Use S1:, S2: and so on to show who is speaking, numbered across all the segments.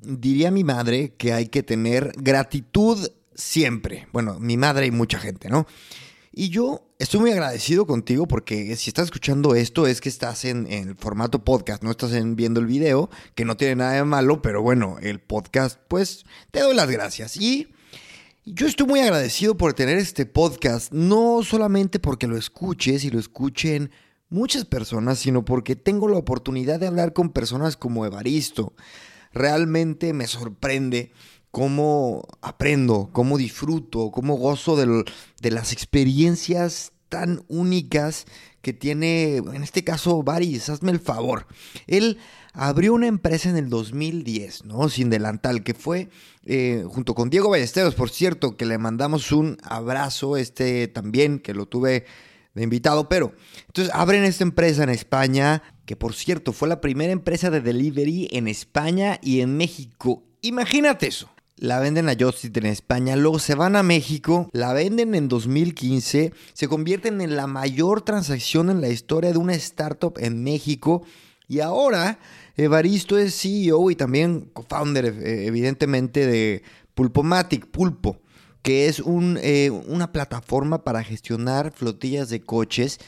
S1: diría mi madre que hay que tener gratitud siempre. Bueno, mi madre y mucha gente, ¿no? Y yo estoy muy agradecido contigo porque si estás escuchando esto es que estás en, el formato podcast, no estás viendo el video, que no tiene nada de malo, pero bueno, el podcast, pues te doy las gracias. Y yo estoy muy agradecido por tener este podcast, no solamente porque lo escuches y lo escuchen muchas personas, sino porque tengo la oportunidad de hablar con personas como Evaristo. Realmente me sorprende cómo aprendo, cómo disfruto, cómo gozo de, las experiencias tan únicas que tiene, en este caso, Baris, hazme el favor. Él abrió una empresa en el 2010, ¿no? Sin delantal, que fue eh, junto con Diego Ballesteros, por cierto, que le mandamos un abrazo, este también, que lo tuve de invitado, pero entonces abren esta empresa en España, que por cierto fue la primera empresa de delivery en España y en México. Imagínate eso. La venden a Justit en España, luego se van a México, la venden en 2015, se convierten en la mayor transacción en la historia de una startup en México. Y ahora Evaristo es CEO y también co-founder eh, evidentemente de Pulpomatic, Pulpo, que es eh, una plataforma para gestionar flotillas de coches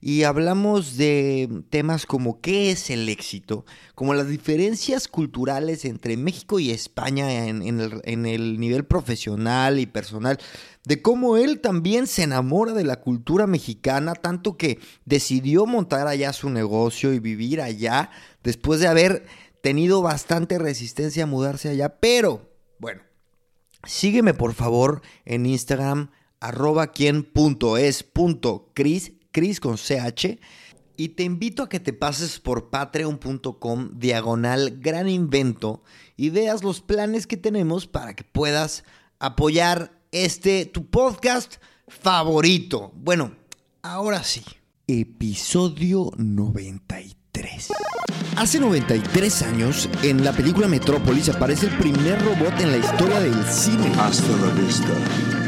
S1: y hablamos de temas como qué es el éxito, como las diferencias culturales entre México y España en, el, nivel profesional y personal, de cómo él también se enamora de la cultura mexicana, tanto que decidió montar allá su negocio y vivir allá después de haber tenido bastante resistencia a mudarse allá, pero bueno, sígueme por favor en Instagram arroba quien punto Con CH. Y te invito a que te pases por patreon.com diagonal gran invento y veas los planes que tenemos para que puedas apoyar este tu podcast favorito. Bueno, ahora sí. Episodio 93. Hace 93 años, en la película Metrópolis aparece el primer robot en la historia del cine.
S2: Hasta la vista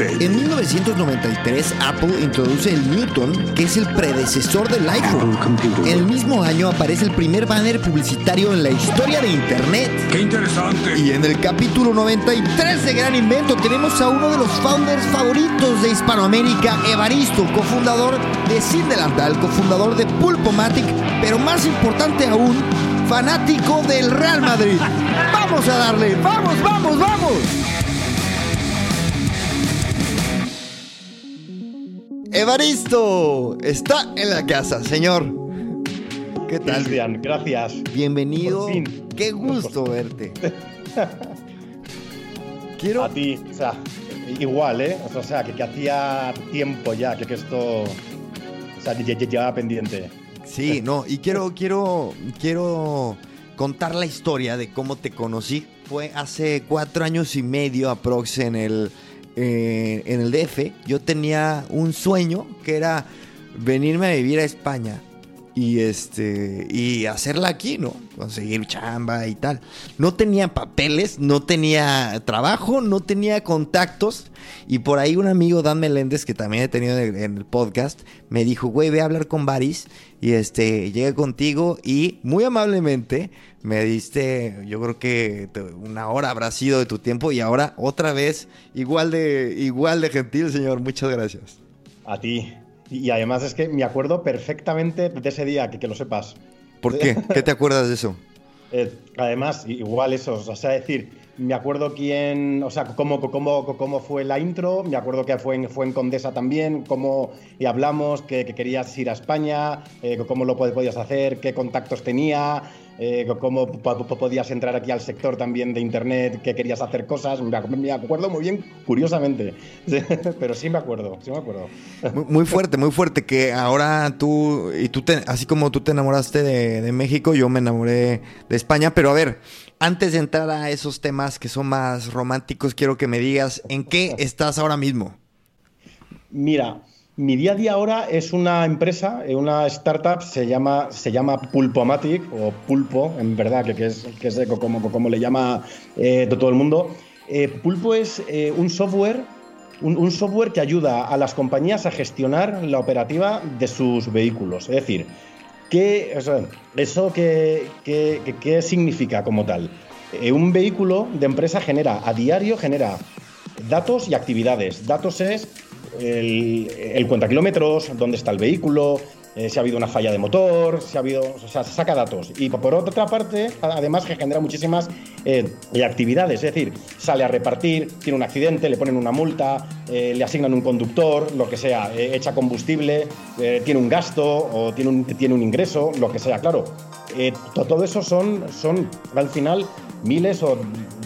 S1: en 1993, Apple introduce el Newton, que es el predecesor del iPhone. En el mismo año aparece el primer banner publicitario en la historia de Internet.
S2: ¡Qué interesante!
S1: Y en el capítulo 93 de Gran Invento tenemos a uno de los founders favoritos de Hispanoamérica, Evaristo, cofundador de Sin Delantal, cofundador de Pulpomatic, pero más importante aún, fanático del Real Madrid. ¡Vamos a darle! ¡Vamos, vamos, vamos! Evaristo está en la casa, señor.
S3: ¿Qué tal? Cristian, gracias.
S1: Bienvenido. Qué gusto verte.
S3: Quiero. A ti, o sea, igual, ¿eh? O sea, que, hacía tiempo ya que, esto. O sea, llevaba pendiente.
S1: Sí, no, y quiero, quiero, quiero contar la historia de cómo te conocí. Fue hace cuatro años y medio aprox en el eh, en el DF, yo tenía un sueño que era venirme a vivir a España y este y hacerla aquí, ¿no? Conseguir chamba y tal. No tenía papeles, no tenía trabajo, no tenía contactos y por ahí un amigo Dan Meléndez que también he tenido en el podcast me dijo, "Güey, ve a hablar con Baris y este llegué contigo y muy amablemente me diste, yo creo que una hora habrá sido de tu tiempo y ahora otra vez igual de igual de gentil, señor. Muchas gracias.
S3: A ti. Y además es que me acuerdo perfectamente de ese día, que, que lo sepas.
S1: ¿Por qué? ¿Qué te acuerdas de eso?
S3: Eh, además, igual eso, o sea, decir, me acuerdo quién, o sea, cómo, cómo, cómo fue la intro, me acuerdo que fue en, fue en Condesa también, cómo y hablamos, que, querías ir a España, eh, cómo lo podías hacer, qué contactos tenía, eh, cómo podías entrar aquí al sector también de Internet, que querías hacer cosas. Me acuerdo muy bien, curiosamente, pero sí me acuerdo, sí me acuerdo.
S1: Muy fuerte, muy fuerte, que ahora tú, y tú así como tú te enamoraste de, de México, yo me enamoré de España, pero a ver, antes de entrar a esos temas que son más románticos, quiero que me digas en qué estás ahora mismo.
S3: Mira, mi día a día ahora es una empresa, eh, una startup, se llama, se llama Pulpomatic, o Pulpo, en verdad, que, es, que es como, como le llama eh, todo el mundo. Eh, Pulpo es un software un, software que ayuda a las compañías a gestionar la operativa de sus vehículos. Es decir, ¿qué, ¿eso qué, qué, significa como tal? eh, un vehículo de empresa genera a diario, genera datos y actividades. Datos es el, el cuenta kilómetros, dónde está el vehículo, eh, si ha habido una falla de motor, si ha habido, o sea, se saca datos. Y por otra parte, además que genera muchísimas eh, actividades, es decir, sale a repartir, tiene un accidente, le ponen una multa, eh, le asignan un conductor, lo que sea, echa combustible, tiene un gasto o tiene un, tiene un ingreso, lo que sea, claro. todo eso son, son al final miles o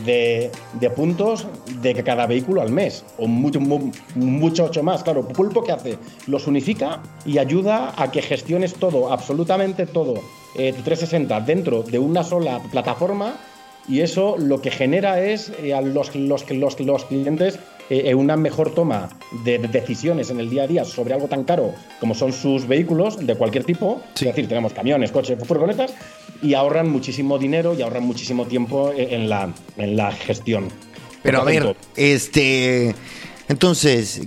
S3: de, puntos de cada vehículo al mes, o mucho, mucho, mucho más. Claro, Pulpo que hace? Los unifica y ayuda a que gestiones todo, absolutamente todo, 360 eh, dentro de una sola plataforma y eso lo que genera es eh, a los, los, los, los clientes eh, una mejor toma de decisiones en el día a día sobre algo tan caro como son sus vehículos de cualquier tipo. Es decir, tenemos camiones, coches, furgonetas y ahorran muchísimo dinero y ahorran muchísimo tiempo en la, en la gestión.
S1: Pero a ver, este. Entonces,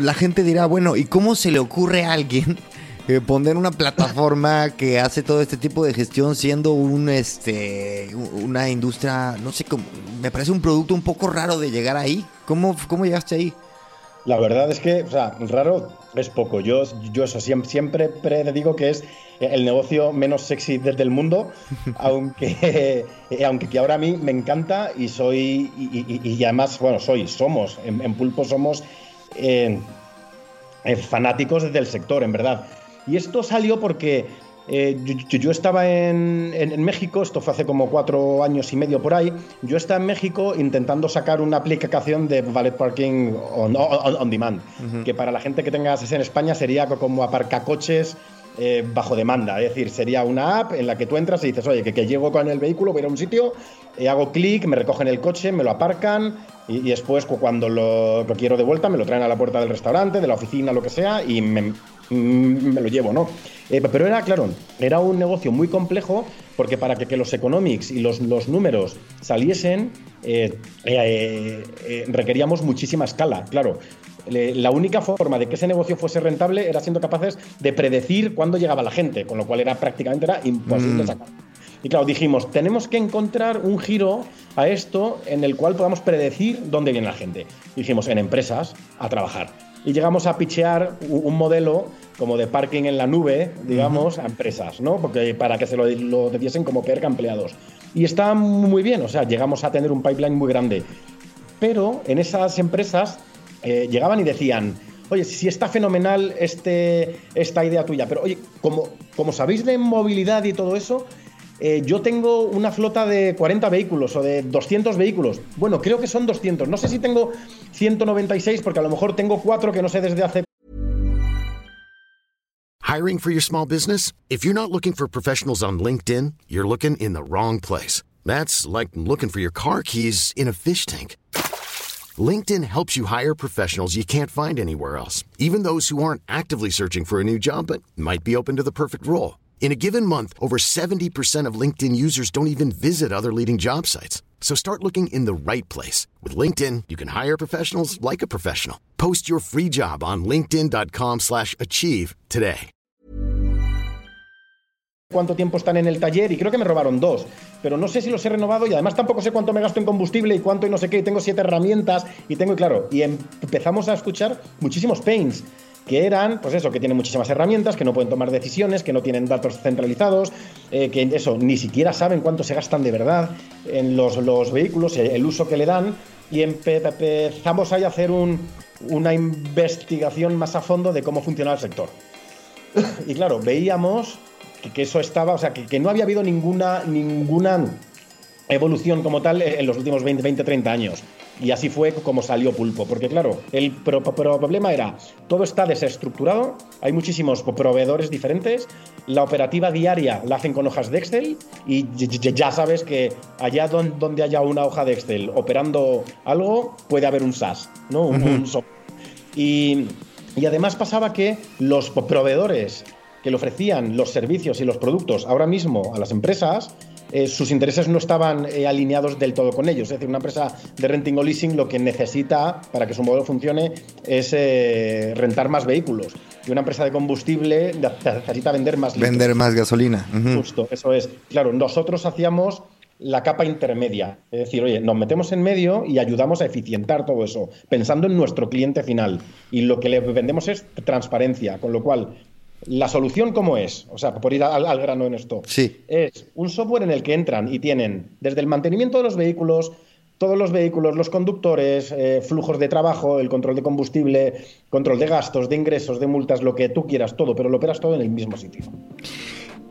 S1: la gente dirá, bueno, ¿y cómo se le ocurre a alguien eh, poner una plataforma que hace todo este tipo de gestión siendo un este una industria, no sé, cómo, me parece un producto un poco raro de llegar ahí. ¿Cómo, cómo llegaste ahí?
S3: La verdad es que, o sea, raro es poco. Yo, yo eso siempre, siempre digo que es el negocio menos sexy del mundo, aunque, aunque que ahora a mí me encanta y soy, y, además, bueno, soy, somos, en, Pulpo somos eh, eh, fanáticos del sector, en verdad. Y esto salió porque eh, yo, estaba en, México, esto fue hace como cuatro años y medio por ahí, yo estaba en México intentando sacar una aplicación de valet parking on, demand, que para la gente que tenga en España sería como aparcacoches eh, bajo demanda, es decir, sería una app en la que tú entras y dices, oye, que, llego con el vehículo, voy a ir a un sitio, eh, hago clic, me recogen el coche, me lo aparcan y, después cuando lo, lo, quiero de vuelta me lo traen a la puerta del restaurante, de la oficina, lo que sea, y me, Mm, me lo llevo, ¿no? Eh, pero era, claro, era un negocio muy complejo porque para que, los economics y los, números saliesen eh, eh, requeríamos muchísima escala, claro. La única forma de que ese negocio fuese rentable era siendo capaces de predecir cuándo llegaba la gente, con lo cual era prácticamente era imposible mm. sacar. Y claro, dijimos, tenemos que encontrar un giro a esto en el cual podamos predecir dónde viene la gente. dijimos, en empresas, a trabajar y llegamos a pichear un modelo como de parking en la nube, digamos, a empresas, ¿no? Porque para que se lo, lo diesen como PERC a empleados. Y está muy bien, o sea, llegamos a tener un pipeline muy grande. Pero en esas empresas eh, llegaban y decían, oye, si está fenomenal este, esta idea tuya, pero oye, como, como sabéis de movilidad y todo eso, eh, yo tengo una flota de 40 vehículos o de 200 vehículos. Bueno, creo que son 200. No sé si tengo 196 porque a lo mejor tengo cuatro que no sé desde hace.
S4: Hiring for your small business? If you're not looking for professionals on LinkedIn, you're looking in the wrong place. That's like looking for your car keys in a fish tank. LinkedIn helps you hire professionals you can't find anywhere else, even those who aren't actively searching for a new job but might be open to the perfect role. In a given month, over 70% of LinkedIn users don't even visit other leading job sites. So start looking in the right place. With LinkedIn, you can hire professionals like a professional. Post your free job on linkedin.com slash achieve today.
S3: ¿Cuánto tiempo están en el taller? Y creo que me robaron dos. Pero no sé si los he renovado y además tampoco sé cuánto me gasto en combustible y cuánto y no sé qué. Y tengo siete herramientas y tengo, y claro, y empezamos a escuchar muchísimos pains que eran, pues eso, que tienen muchísimas herramientas, que no pueden tomar decisiones, que no tienen datos centralizados, eh, que eso, ni siquiera saben cuánto se gastan de verdad en los, vehículos, el uso que le dan, y empezamos ahí a hacer una investigación más a fondo de cómo funcionaba el sector. y claro, veíamos que, eso estaba, o sea, que, que, no había habido ninguna, ninguna evolución como tal en los últimos 20, 20 30 años. Y así fue como salió Pulpo, porque claro, el problema era, todo está desestructurado, hay muchísimos proveedores diferentes, la operativa diaria la hacen con hojas de Excel y ya sabes que allá donde haya una hoja de Excel operando algo, puede haber un SaaS, ¿no? Un, y, y además pasaba que los proveedores que le ofrecían los servicios y los productos ahora mismo a las empresas eh, sus intereses no estaban eh, alineados del todo con ellos. Es decir, una empresa de renting o leasing lo que necesita para que su modelo funcione es eh, rentar más vehículos. Y una empresa de combustible necesita vender más
S1: Vender más gasolina.
S3: Justo, eso es. Claro, nosotros hacíamos la capa intermedia. Es decir, oye, nos metemos en medio y ayudamos a eficientar todo eso, pensando en nuestro cliente final. Y lo que le vendemos es transparencia, con lo cual la solución, ¿cómo es? O sea, por ir al, al, grano en esto.
S1: Sí.
S3: Es un software en el que entran y tienen desde el mantenimiento de los vehículos, todos los vehículos, los conductores, eh, flujos de trabajo, el control de combustible, control de gastos, de ingresos, de multas, lo que tú quieras, todo, pero lo operas todo en el mismo sitio.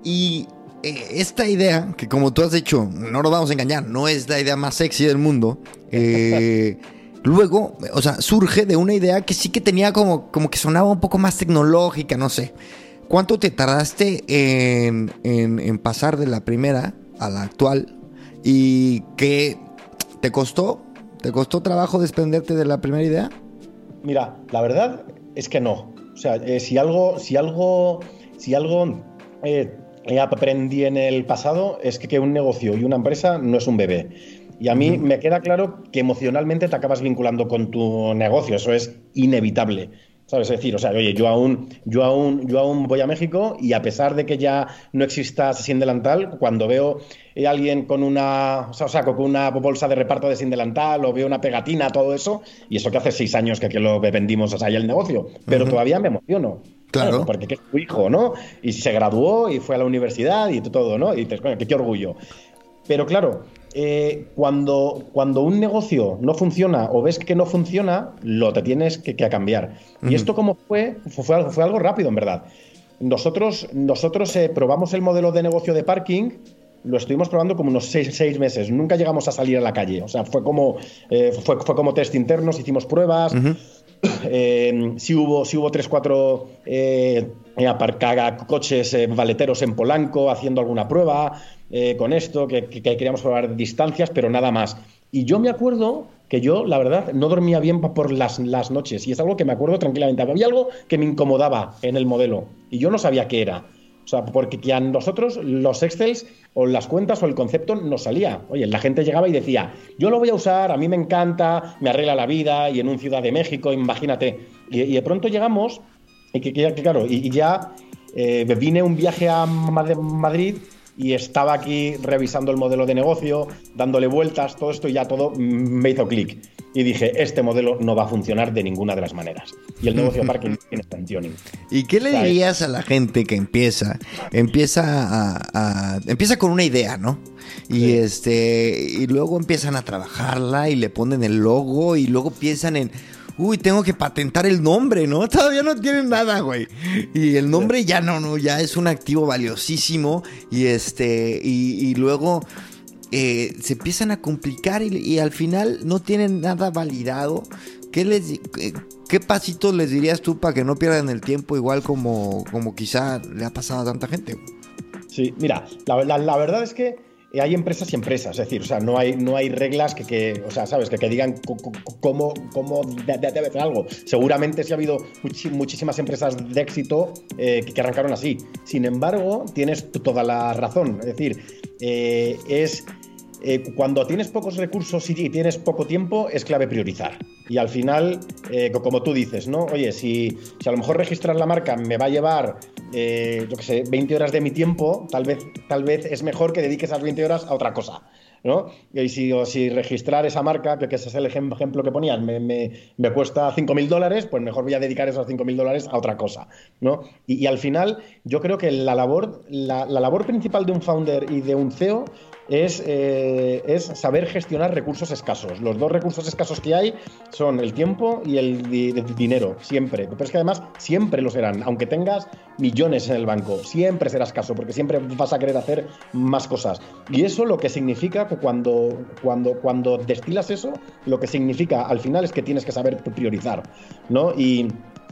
S1: Y eh, esta idea, que como tú has dicho, no nos vamos a engañar, no es la idea más sexy del mundo, eh, luego, o sea, surge de una idea que sí que tenía como, como que sonaba un poco más tecnológica, no sé. ¿Cuánto te tardaste en, en, pasar de la primera a la actual? ¿Y qué te costó? ¿Te costó trabajo desprenderte de la primera idea?
S3: Mira, la verdad es que no. O sea, eh, si algo, si algo, si algo eh, aprendí en el pasado es que, un negocio y una empresa no es un bebé. Y a mí uh -huh. me queda claro que emocionalmente te acabas vinculando con tu negocio. Eso es inevitable. ¿Sabes? Es decir, o sea, oye, yo aún, yo aún, yo aún voy a México y a pesar de que ya no exista sin delantal, cuando veo a alguien con una, o sea, con una bolsa de reparto de sin delantal o veo una pegatina, todo eso, y eso que hace seis años que, que lo vendimos, o sea, ya el negocio, pero uh -huh. todavía me emociono.
S1: Claro.
S3: Porque es tu hijo, ¿no? Y se graduó y fue a la universidad y todo, ¿no? Y dices, coño, qué orgullo. Pero claro, eh, cuando, cuando un negocio no funciona o ves que no funciona, lo te tienes que, que cambiar. Uh -huh. Y esto como fue, fue, algo, fue algo rápido, en verdad. Nosotros, nosotros eh, probamos el modelo de negocio de parking, lo estuvimos probando como unos seis, seis, meses. Nunca llegamos a salir a la calle. O sea, fue como, eh, fue, fue, como test internos, hicimos pruebas. Uh -huh. eh, sí hubo, sí hubo tres, cuatro eh, aparcar coches eh, valeteros en Polanco haciendo alguna prueba eh, con esto, que, que, que, queríamos probar distancias, pero nada más. Y yo me acuerdo que yo, la verdad, no dormía bien por las, las noches, y es algo que me acuerdo tranquilamente. Había algo que me incomodaba en el modelo, y yo no sabía qué era. O sea, porque a nosotros los Excels o las cuentas o el concepto nos salía. Oye, la gente llegaba y decía, yo lo voy a usar, a mí me encanta, me arregla la vida, y en un Ciudad de México, imagínate. Y, de pronto llegamos, y que, claro, y ya eh, vine un viaje a Madrid y estaba aquí revisando el modelo de negocio, dándole vueltas, todo esto y ya todo me hizo clic. Y dije, este modelo no va a funcionar de ninguna de las maneras. Y el negocio de parking tiene extensioning.
S1: ¿Y qué le dirías a la gente que empieza? Empieza a, a, empieza con una idea, ¿no? Y sí. este y luego empiezan a trabajarla y le ponen el logo y luego piensan en uy, tengo que patentar el nombre, ¿no? Todavía no tienen nada, güey. Y el nombre ya no, no, ya es un activo valiosísimo. Y este, y, luego eh, se empiezan a complicar y, al final no tienen nada validado. ¿Qué, les, qué, pasitos les dirías tú para que no pierdan el tiempo igual como, como quizá le ha pasado a tanta gente?
S3: Sí, mira, la, la verdad es que hay empresas y empresas, es decir, o sea, no hay, no hay reglas que, que o sea, sabes, que, que digan cómo, cómo debe hacer algo. Seguramente sí ha habido muchísimas empresas de éxito eh, que, arrancaron así. Sin embargo, tienes toda la razón. Es decir, eh, es eh, cuando tienes pocos recursos y tienes poco tiempo, es clave priorizar. Y al final, eh, como tú dices, ¿no? Oye, si, a lo mejor registrar la marca me va a llevar, eh, yo qué sé, 20 horas de mi tiempo, tal vez, tal vez es mejor que dedique esas 20 horas a otra cosa. ¿no? Y si, registrar esa marca, que, ese es el ejemplo que ponías, me, me, me cuesta 5.000 dólares, pues mejor voy a dedicar esos 5.000 dólares a otra cosa, ¿no? Y, al final, yo creo que la labor, la, la labor principal de un founder y de un CEO es, eh, es, saber gestionar recursos escasos. Los dos recursos escasos que hay son el tiempo y el, di el, dinero, siempre. Pero es que además siempre lo serán, aunque tengas millones en el banco, siempre será escaso, porque siempre vas a querer hacer más cosas. Y eso lo que significa cuando, cuando, cuando destilas eso, lo que significa al final es que tienes que saber priorizar, ¿no? Y,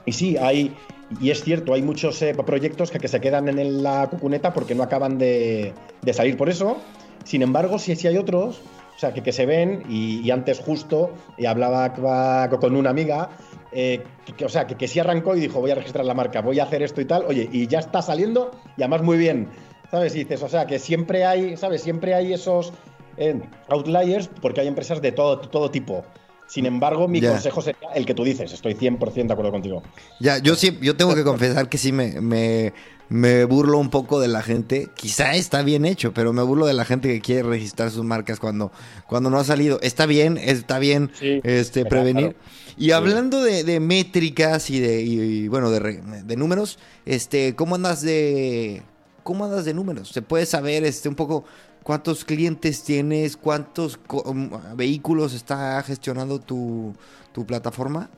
S3: y sí, hay, y es cierto, hay muchos eh, proyectos que, que, se quedan en la cucuneta porque no acaban de, de salir por eso. Sin embargo, sí, sí hay otros, o sea, que, que se ven, y, y, antes justo y hablaba con una amiga, eh, que, o sea, que, que sí arrancó y dijo, voy a registrar la marca, voy a hacer esto y tal, oye, y ya está saliendo, y además muy bien, ¿sabes? Y dices, o sea, que siempre hay, ¿sabes? Siempre hay esos eh, outliers porque hay empresas de todo, todo tipo. Sin embargo, mi consejo sería el que tú dices. Estoy 100% de acuerdo contigo.
S1: Ya, yo sí, yo tengo que confesar que sí me, me, me burlo un poco de la gente. Quizá está bien hecho, pero me burlo de la gente que quiere registrar sus marcas cuando, cuando no ha salido. Está bien, está bien
S3: Sí,
S1: este, prevenir.
S3: claro.
S1: Y hablando de, de métricas y de, y- y, bueno, de, de números, este, ¿cómo andas de, cómo andas de números? ¿Se puede saber, este, un poco cuántos clientes tienes, cuántos um, vehículos está gestionando tu, tu plataforma?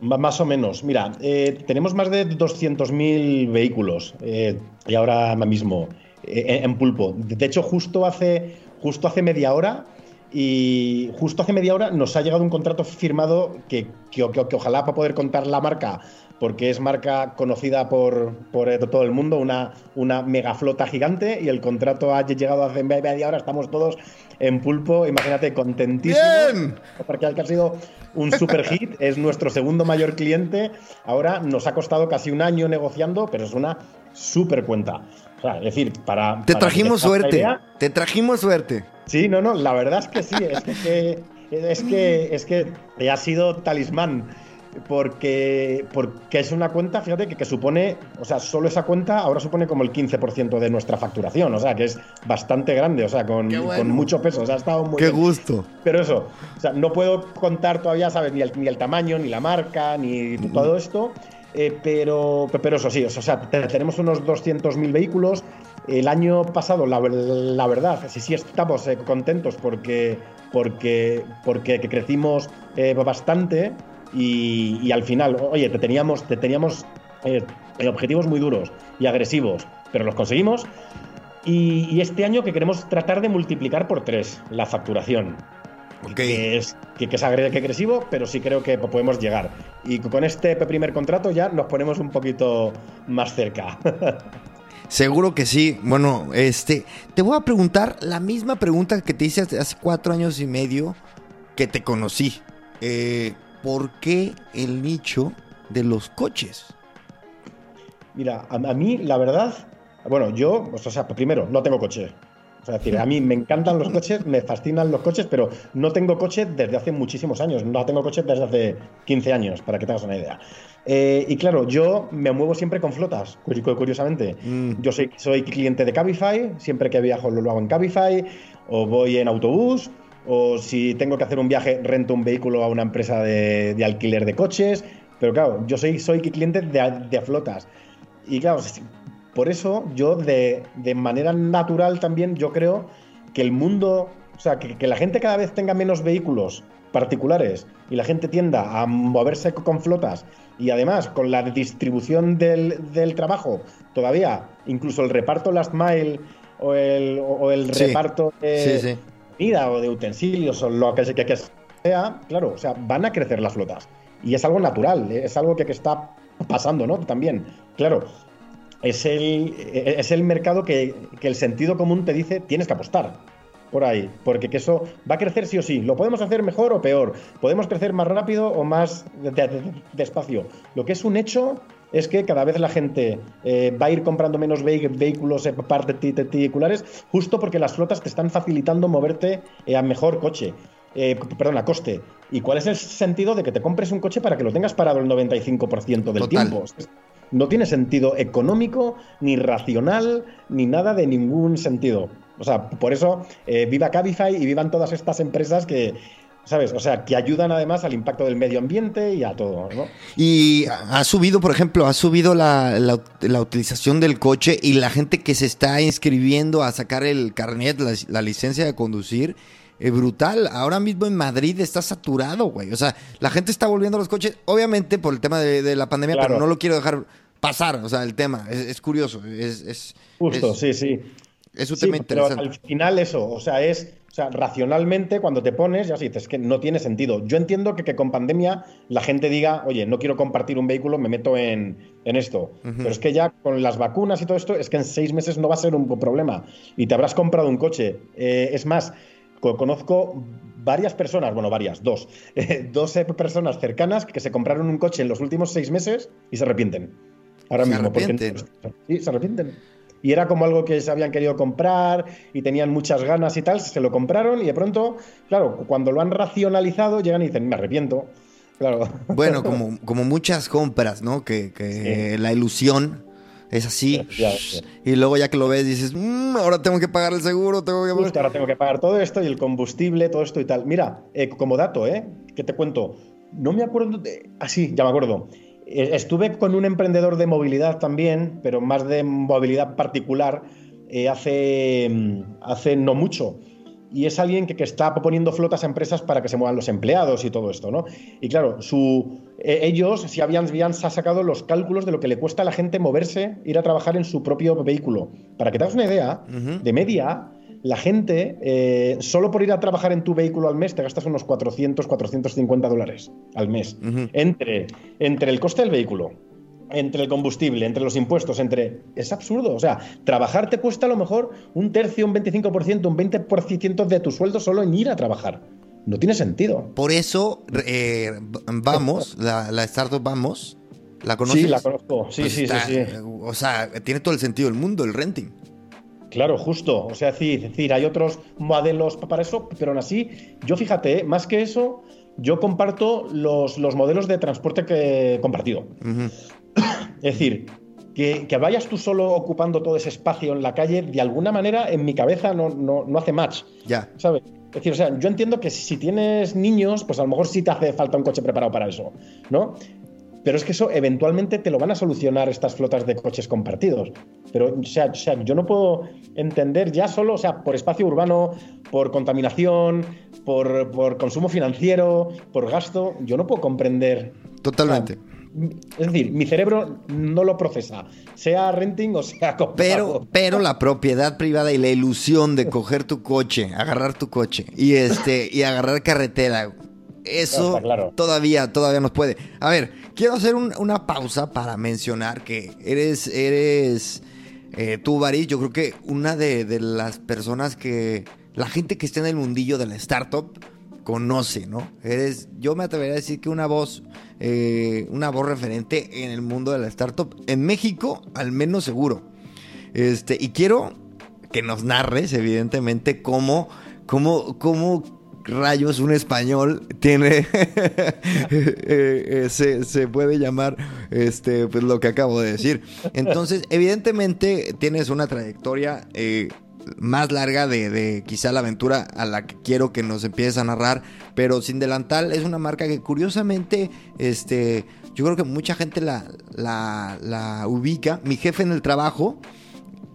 S3: Más o menos. Mira, eh, tenemos más de 200.000 vehículos eh, y ahora mismo eh, en, pulpo. De hecho, justo hace, justo hace media hora y justo hace media hora nos ha llegado un contrato firmado que- que ojalá para poder contar la marca, porque es marca conocida por, por todo el mundo, una, una mega flota gigante y el contrato ha llegado hace media hora, estamos todos en pulpo, imagínate, contentísimos.
S1: ¡Bien!
S3: Porque ha sido un super hit, es nuestro segundo mayor cliente. Ahora nos ha costado casi un año negociando, pero es una super cuenta. O sea, es decir, para.
S1: Te
S3: para
S1: trajimos
S3: que
S1: suerte,
S3: idea,
S1: te trajimos suerte.
S3: Sí, no, no, la verdad es que sí, es que, es que, es que te ha sido talismán. Porque, porque es una cuenta, fíjate, que, que supone, o sea, solo esa cuenta ahora supone como el 15% de nuestra facturación, o sea, que es bastante grande, o sea, con,
S1: bueno.
S3: con mucho peso, o sea, ha estado muy
S1: Qué
S3: bien.
S1: gusto.
S3: Pero eso, o sea, no puedo contar todavía, ¿sabes? Ni el, ni el tamaño, ni la marca, ni todo esto. eh, pero, pero eso sí, o sea, te- tenemos unos 200.000 vehículos. El año pasado, la, la verdad, sí, sí estamos eh, contentos porque, porque, porque que crecimos eh, bastante y, y al final, oye, te teníamos, te teníamos eh, objetivos muy duros y agresivos, pero los conseguimos. Y, y este año que queremos tratar de multiplicar por tres la facturación.
S1: Ok.
S3: Que es, que, que es agresivo, pero sí creo que podemos llegar. Y con este primer contrato ya nos ponemos un poquito más cerca.
S1: Seguro que sí. Bueno, este, te voy a preguntar la misma pregunta que te hice hace hace cuatro años y medio que te conocí. Eh, ¿Por qué el nicho de los coches?
S3: Mira, a, a mí la verdad, bueno, yo, o sea, primero, no tengo coche. O sea, es decir, a mí me encantan los coches, me fascinan los coches, pero no tengo coche desde hace muchísimos años. No tengo coche desde hace 15 años, para que te hagas una idea. Eh, y claro, yo me muevo siempre con flotas, curi- curiosamente.
S1: Mm.
S3: Yo soy, soy cliente de Cabify, siempre que viajo lo hago en Cabify, o voy en autobús, o si tengo que hacer un viaje, rento un vehículo a una empresa de, de alquiler de coches. Pero claro, yo soy, soy cliente de, de flotas. Y claro, por eso yo de, de manera natural también yo creo que el mundo, o sea, que, que la gente cada vez tenga menos vehículos particulares y la gente tienda a moverse con flotas y además con la distribución del, del trabajo, todavía incluso el reparto last mile o el, o el
S1: Sí.
S3: reparto de
S1: Sí, sí.
S3: Comida o de utensilios o lo que, se- que, que sea, claro, o sea, van a crecer las flotas. Y es algo natural, ¿eh? es algo que, que está pasando, ¿no? También, claro, es el, eh, es el mercado que, que el sentido común te dice tienes que apostar por ahí, porque que eso va a crecer sí o sí. Lo podemos hacer mejor o peor, podemos crecer más rápido o más de- de- de- despacio. Lo que es un hecho es que cada vez la gente eh, va a ir comprando menos vehículos eh, particulares justo porque las flotas te están facilitando moverte eh, a mejor coche. Eh, perdón, a coste. ¿Y cuál es el sentido de que te compres un coche para que lo tengas parado el 95% del
S1: Total.
S3: tiempo? No tiene sentido económico, ni racional, ni nada de ningún sentido. O sea, por eso eh, viva Cabify y vivan todas estas empresas que, ¿sabes? O sea, que ayudan además al impacto del medio ambiente y a todo, ¿no?
S1: Y ha subido, por ejemplo, ha subido la, la- la utilización del coche y la gente que se está inscribiendo a sacar el carnet, la, la licencia de conducir. eh, brutal. Ahora mismo en Madrid está saturado, güey. O sea, la gente está volviendo a los coches, obviamente por el tema de, de la pandemia,
S3: Claro.
S1: pero no lo quiero dejar pasar. O sea, el tema es, es curioso. Es, es,
S3: Justo,
S1: es-
S3: sí, sí.
S1: es un
S3: Sí,
S1: tema
S3: pero
S1: interesante.
S3: al final eso, o sea, es, sea, racionalmente cuando te pones, ya sí dices que no tiene sentido. Yo entiendo que, que con pandemia la gente diga, oye, no quiero compartir un vehículo, me meto en, en esto. Pero es que ya con las vacunas y todo esto, es que en seis meses no va a ser un problema. Y te habrás comprado un coche. Eh, es más, co- conozco varias personas, bueno, varias, dos, eh, dos eh, personas cercanas que se compraron un coche en los últimos seis meses y se arrepienten. Ahora
S1: Se
S3: mismo. porque-
S1: arrepienten.
S3: sí, se arrepienten. Y era como algo que se habían querido comprar y tenían muchas ganas y tal, se lo compraron y de pronto, claro, cuando lo han racionalizado, llegan y dicen, me arrepiento. Claro.
S1: Bueno, como, como muchas compras, ¿no? Que, que la ilusión Es así. Y luego ya que lo ves dices, "Mm, ahora tengo que pagar el seguro, tengo que...
S3: Justo, ahora tengo que pagar todo esto y el combustible, todo esto y tal. Mira, eh, como dato, ¿eh? Que te cuento. No me acuerdo de... Ah, sí, ya me acuerdo. Eh, Estuve con un emprendedor de movilidad también, pero más de movilidad particular, eh, hace, mm, hace no mucho. Y es alguien que, que está poniendo flotas a empresas para que se muevan los empleados y todo esto, ¿no? Y claro, su, eh, ellos sí habían, habían sacado los cálculos de lo que le cuesta a la gente moverse, ir a trabajar en su propio vehículo. Para que te hagas una idea, de media, la gente, eh, solo por ir a trabajar en tu vehículo al mes, te gastas unos 400, 450 dólares al mes. Entre, entre el coste del vehículo, entre el combustible, entre los impuestos, entre... Es absurdo. O sea, trabajar te cuesta a lo mejor un tercio, un 25%, un 20% de tu sueldo solo en ir a trabajar. No tiene sentido.
S1: Por eso, eh, vamos, la, la startup Vamos, ¿la conoces?
S3: Sí, la conozco. Sí,
S1: Pues
S3: sí,
S1: está-
S3: sí, sí.
S1: O sea, tiene todo el sentido del mundo el renting.
S3: Claro, justo. O sea, es decir, es decir, hay otros modelos para eso, pero aún así, yo fíjate, ¿eh? más que eso, yo comparto los, los modelos de transporte que, compartido.
S1: Ujú.
S3: Es decir, que, que vayas tú solo ocupando todo ese espacio en la calle, de alguna manera, en mi cabeza no, no, no hace match.
S1: Ya.
S3: ¿Sabes? Es decir, o sea, yo entiendo que si tienes niños, pues a lo mejor sí te hace falta un coche preparado para eso, ¿no? Pero es que eso eventualmente te lo van a solucionar estas flotas de coches compartidos. Pero, o sea, o sea, yo no puedo entender ya solo, o sea, por espacio urbano, por contaminación, por, por consumo financiero, por gasto, yo no puedo comprender.
S1: Totalmente.
S3: Es decir, mi cerebro no lo procesa, sea renting o sea comprado.
S1: Pero, pero la propiedad privada y la ilusión de coger tu coche, agarrar tu coche y este y agarrar carretera, eso
S3: claro.
S1: todavía, todavía nos puede. A ver, quiero hacer un- una pausa para mencionar que eres, eres eh, tú, Baris, yo creo que una de, las personas que la gente que está en el mundillo de la startup conoce, ¿no? Eres, yo me atrevería a decir que una voz, eh, una voz referente en el mundo de la startup, en México, al menos seguro. Este, y quiero que nos narres, evidentemente, cómo, cómo, cómo rayos un español tiene, eh, eh, se, se puede llamar, este, pues lo que acabo de decir. Entonces, evidentemente, tienes una trayectoria eh, más larga de, de quizá la aventura a la que quiero que nos empieces a narrar, pero Sin Delantal es una marca que curiosamente, este, yo creo que mucha gente la, la, ubica. Mi jefe en el trabajo,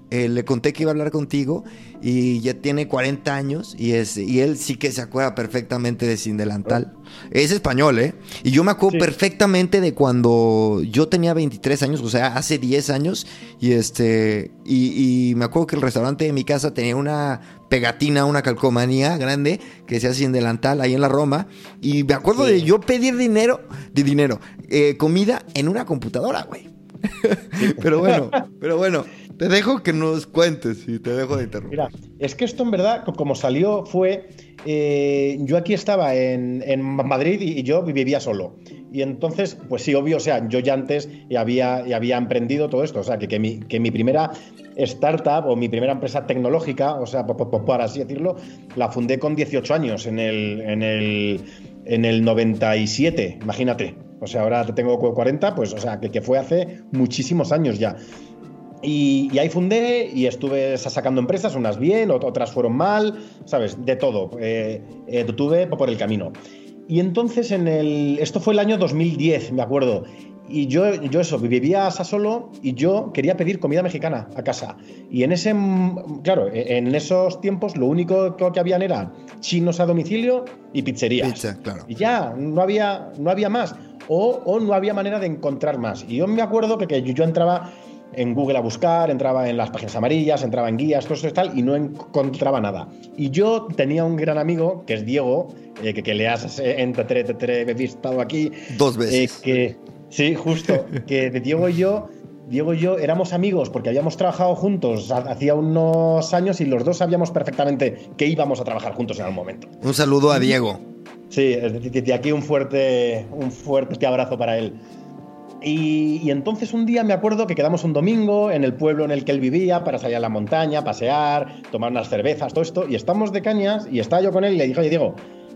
S1: eh, le conté que iba a hablar contigo y ya tiene 40 años y, es, y él sí que se acuerda perfectamente de Sin Delantal. Es español, ¿eh? Y yo me acuerdo
S3: Sí.
S1: perfectamente de cuando yo tenía 23 años, o sea, hace 10 años, y este y, y me acuerdo que el restaurante de mi casa tenía una pegatina, una calcomanía grande que decía Sin Delantal ahí en la Roma, y me acuerdo
S3: Sí.
S1: de yo pedir dinero, de dinero, eh, comida en una computadora, güey. pero bueno, pero bueno, te dejo que nos cuentes y te dejo de interrumpir.
S3: Mira, es que esto en verdad, co- como salió, fue. eh, yo aquí estaba en, en Madrid y, yo vivía solo. Y entonces, pues sí, obvio, o sea, yo ya antes ya había, ya había emprendido todo esto. O sea, que, que, mi, que mi primera startup o mi primera empresa tecnológica, o sea, po- po- po- por así decirlo, la fundé con 18 años en el, en el, en el 97, imagínate. O sea, ahora tengo 40, pues, o sea, que, que fue hace muchísimos años ya. Y, y ahí fundé y estuve sa- sacando empresas, unas bien, ot- otras fueron mal, ¿sabes? De todo. Eh, eh, tuve por el camino. Y entonces en el. Esto fue el año 2010, me acuerdo. Y yo, yo eso, vivía a solo y yo quería pedir comida mexicana a casa. Y en ese. Claro, e- en esos tiempos lo único que habían era chinos a domicilio y pizzerías.
S1: Pizza, claro.
S3: Y ya, no había, no había más. O, o no había manera de encontrar más. Y yo me acuerdo que, que yo entraba en Google a buscar, entraba en las páginas amarillas, entraba en guías, todo eso y tal, y no encontraba nada. Y yo tenía un gran amigo, que es Diego, eh, que, que le has eh, entre- entre- entrevistado aquí.
S1: Dos
S3: eh,
S1: veces.
S3: que, sí, justo. Que de Diego y yo. Diego y yo éramos amigos porque habíamos trabajado juntos ha- hacía unos años y los dos sabíamos perfectamente que íbamos a trabajar juntos en algún momento.
S1: Un saludo a Diego.
S3: Sí, de aquí un fuerte, un fuerte abrazo para él. Y, entonces un día me acuerdo que quedamos un domingo en el pueblo en el que él vivía para salir a la montaña, pasear, tomar unas cervezas, todo esto, y estamos de cañas y estaba yo con él y le dije, oye Diego,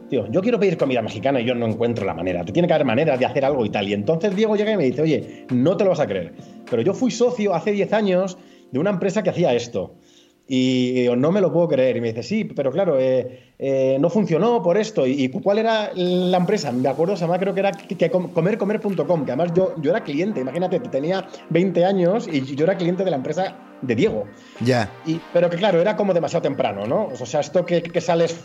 S3: tío, yo quiero pedir comida mexicana y yo no encuentro la manera. Te tiene que haber manera de hacer algo y tal. Y entonces Diego llega y me dice, oye, no te lo vas a creer. Pero yo fui socio hace 10 años de una empresa que hacía esto. Y no me lo puedo creer. Y me dice, sí, pero claro, eh, eh, no funcionó por esto. ¿Y, cuál era la empresa? Me acuerdo, se llama, creo que era comercomer.com, que además yo, yo era cliente, imagínate, tenía 20 años y yo era cliente de la empresa de Diego.
S1: Ya.
S3: Y, pero que claro, era como demasiado temprano, ¿no? O sea, esto que, que sales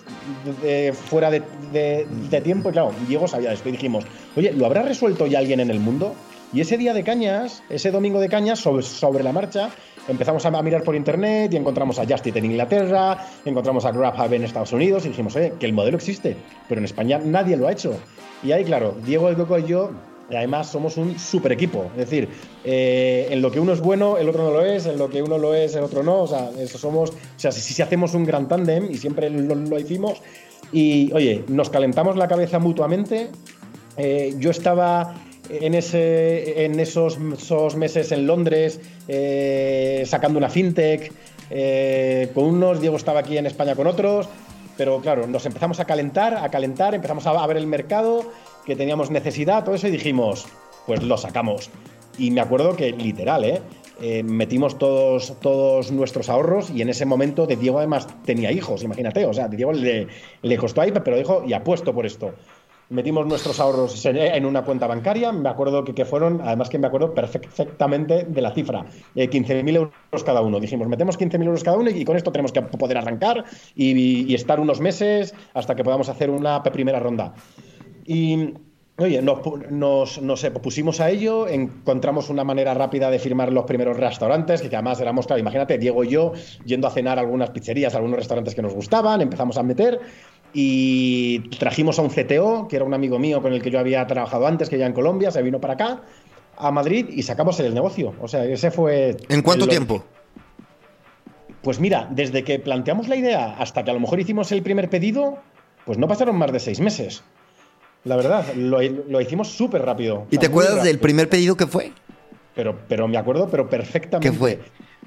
S3: fuera de, de, tiempo, y claro, Diego sabía esto y dijimos, oye, ¿lo habrá resuelto ya alguien en el mundo? Y ese día de cañas, ese domingo de cañas, sobre, sobre la marcha, empezamos a mirar por internet y encontramos a Justit en Inglaterra, encontramos a GrabHub en Estados Unidos y dijimos, oye, que el modelo existe, pero en España nadie lo ha hecho. Y ahí, claro, Diego El Coco y yo, además somos un super equipo. Es decir, eh, en lo que uno es bueno, el otro no lo es, en lo que uno lo es, el otro no. O sea, eso somos, o sea, si, si hacemos un gran tándem y siempre lo, lo, hicimos. Y oye, nos calentamos la cabeza mutuamente. Eh, yo estaba en, ese, en esos, meses en Londres eh, sacando una fintech eh, con unos, Diego estaba aquí en España con otros, pero claro, nos empezamos a calentar, a calentar, empezamos a ver el mercado, que teníamos necesidad, todo eso y dijimos, pues lo sacamos. Y me acuerdo que literal, ¿eh? Eh, metimos todos, nuestros ahorros y en ese momento de Diego además tenía hijos, imagínate, o sea, de Diego le costó ahí, pero dijo, y apuesto por esto metimos nuestros ahorros en una cuenta bancaria, me acuerdo que, que fueron, además que me acuerdo perfectamente de la cifra, eh, 15.000 euros cada uno. Dijimos, metemos 15.000 euros cada uno y, con esto tenemos que poder arrancar y, estar unos meses hasta que podamos hacer una primera ronda. Y Oye, nos, nos, nos, pusimos a ello, encontramos una manera rápida de firmar los primeros restaurantes, que además éramos, claro, imagínate, Diego y yo yendo a cenar algunas pizzerías, a algunos restaurantes que nos gustaban, empezamos a meter y trajimos a un CTO, que era un amigo mío con el que yo había trabajado antes, que ya en Colombia, se vino para acá, a Madrid y sacamos el negocio. O sea, ese fue...
S1: ¿En cuánto tiempo?
S3: Pues mira, desde que planteamos la idea hasta que a lo mejor hicimos el primer pedido, pues no pasaron más de seis meses. La verdad, lo, hicimos súper rápido.
S1: ¿Y te acuerdas del primer pedido que fue?
S3: Pero, pero me acuerdo, pero perfectamente.
S1: ¿Qué fue?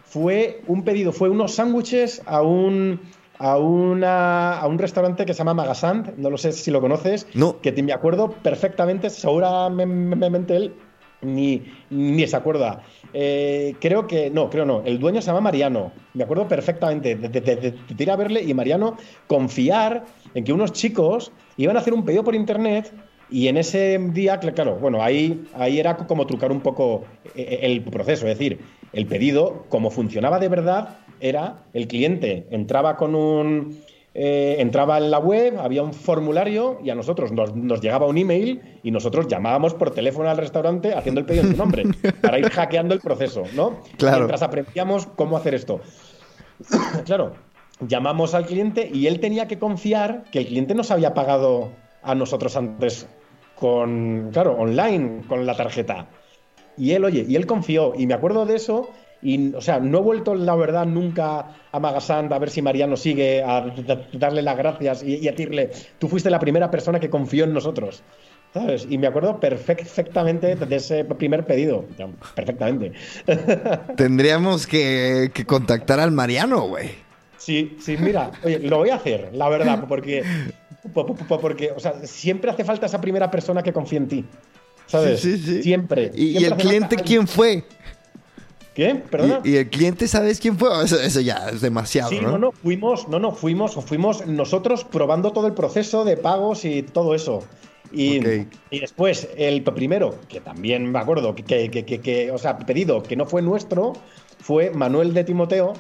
S3: Fue un pedido, fue unos sándwiches a un a, una, a un restaurante que se llama Magasant, no lo sé si lo conoces,
S1: no.
S3: que me acuerdo perfectamente, seguramente él ni, ni se acuerda. Eh, creo que, no, creo no, el dueño se llama Mariano, me acuerdo perfectamente de, de, ir a verle y Mariano confiar en que unos chicos iban a hacer un pedido por internet y en ese día, claro, bueno, ahí, ahí era como trucar un poco eh, el proceso, es decir, el pedido, como funcionaba de verdad, era el cliente entraba con un eh, entraba en la web, había un formulario y a nosotros nos, llegaba un email y nosotros llamábamos por teléfono al restaurante haciendo el pedido en su nombre para ir hackeando el proceso, ¿no?
S1: Claro.
S3: Mientras aprendíamos cómo hacer esto. claro, llamamos al cliente y él tenía que confiar que el cliente nos había pagado a nosotros antes con, claro, online, con la tarjeta. Y él, oye, y él confió. Y me acuerdo de eso y, o sea, no he vuelto, la verdad, nunca a Magasant a ver si Mariano sigue, a darle las gracias y, a decirle, tú fuiste la primera persona que confió en nosotros. ¿Sabes? Y me acuerdo perfectamente de ese primer pedido. Perfectamente.
S1: Tendríamos que, contactar al Mariano, güey.
S3: Sí, sí, mira, oye, lo voy a hacer, la verdad, porque, porque o sea, siempre hace falta esa primera persona que confíe en ti. ¿Sabes?
S1: Sí, sí, sí.
S3: Siempre.
S1: ¿Y, el cliente quién fue?
S3: ¿Qué? ¿Perdona?
S1: ¿Y, el cliente sabes quién fue? Eso, ya es demasiado,
S3: sí,
S1: ¿no?
S3: no, no, fuimos, no, no, fuimos, fuimos nosotros probando todo el proceso de pagos y todo eso. Y, y después, el primero, que también me acuerdo, que, que, que, que, o sea, pedido que no fue nuestro, fue Manuel de Timoteo,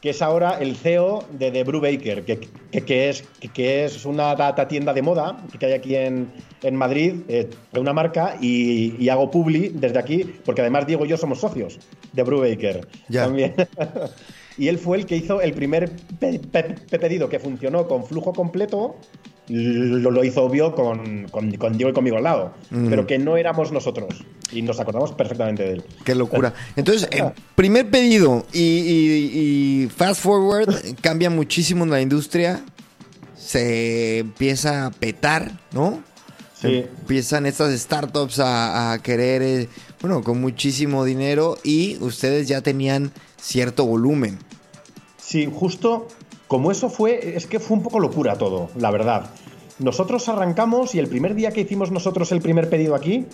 S3: que es ahora el CEO de The Brew Baker, que, que, es, que, es una tienda de moda que hay aquí en, en Madrid, eh, una marca, y, hago publi desde aquí, porque además Diego y yo somos socios de Brew Baker también. y él fue el que hizo el primer pedido que funcionó con flujo completo lo, lo hizo obvio con, con, Diego y conmigo al lado, mm. pero que no éramos nosotros. Y nos acordamos perfectamente de él.
S1: Qué locura. Entonces, el primer pedido y, fast forward cambia muchísimo en la industria. Se empieza a petar, ¿no?
S3: Sí.
S1: Empiezan estas startups a, a querer, eh, bueno, con muchísimo dinero y ustedes ya tenían cierto volumen.
S3: Sí, justo como eso fue, es que fue un poco locura todo, la verdad. nosotros arrancamos y el primer día que hicimos nosotros el primer pedido aquí,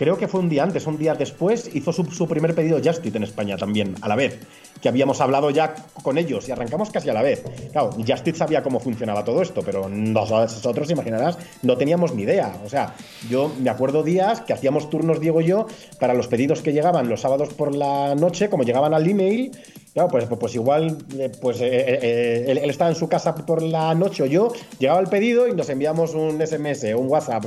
S3: creo que fue un día antes, un día después, hizo su, su primer pedido Justit en España también, a la vez, que habíamos hablado ya con ellos y arrancamos casi a la vez. Claro, Justit sabía cómo funcionaba todo esto, pero nosotros, imaginarás, no teníamos ni idea. O sea, yo me acuerdo días que hacíamos turnos, Diego y yo, para los pedidos que llegaban los sábados por la noche, como llegaban al email, Claro, pues, pues, pues igual, eh, pues eh, eh, él, estaba en su casa por la noche o yo, llegaba el pedido y nos enviamos un SMS, un WhatsApp,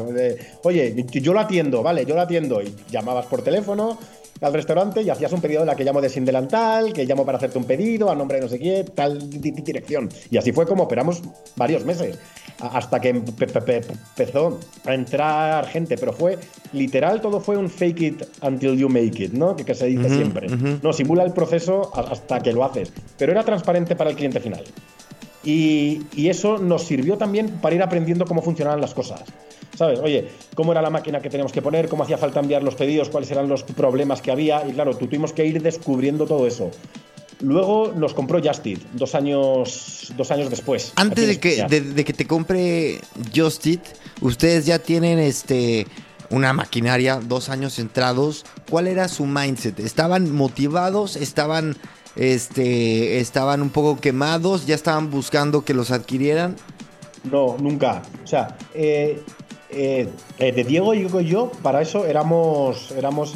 S3: oye, yo lo atiendo, vale, yo lo atiendo, y llamabas por teléfono, al restaurante y hacías un pedido en la que llamo de sin delantal, que llamo para hacerte un pedido a nombre de no sé qué, tal dirección. Y así fue como operamos varios meses, hasta que empezó a entrar gente, pero fue literal, todo fue un fake it until you make it, ¿no? Que, se dice siempre. No, simula el proceso hasta que lo haces, pero era transparente para el cliente final. Y, y, eso nos sirvió también para ir aprendiendo cómo funcionaban las cosas. ¿Sabes? Oye, ¿cómo era la máquina que teníamos que poner? ¿Cómo hacía falta enviar los pedidos? ¿Cuáles eran los problemas que había? Y claro, tuvimos que ir descubriendo todo eso. Luego nos compró Justit, dos años, dos años después.
S1: Antes de que, de, que te compre Justit, ustedes ya tienen este una maquinaria, dos años entrados. ¿Cuál era su mindset? ¿Estaban motivados? ¿Estaban, este, estaban un poco quemados? ¿Ya estaban buscando que los adquirieran?
S3: No, nunca. O sea, eh, eh, eh, de Diego y yo, para eso éramos, éramos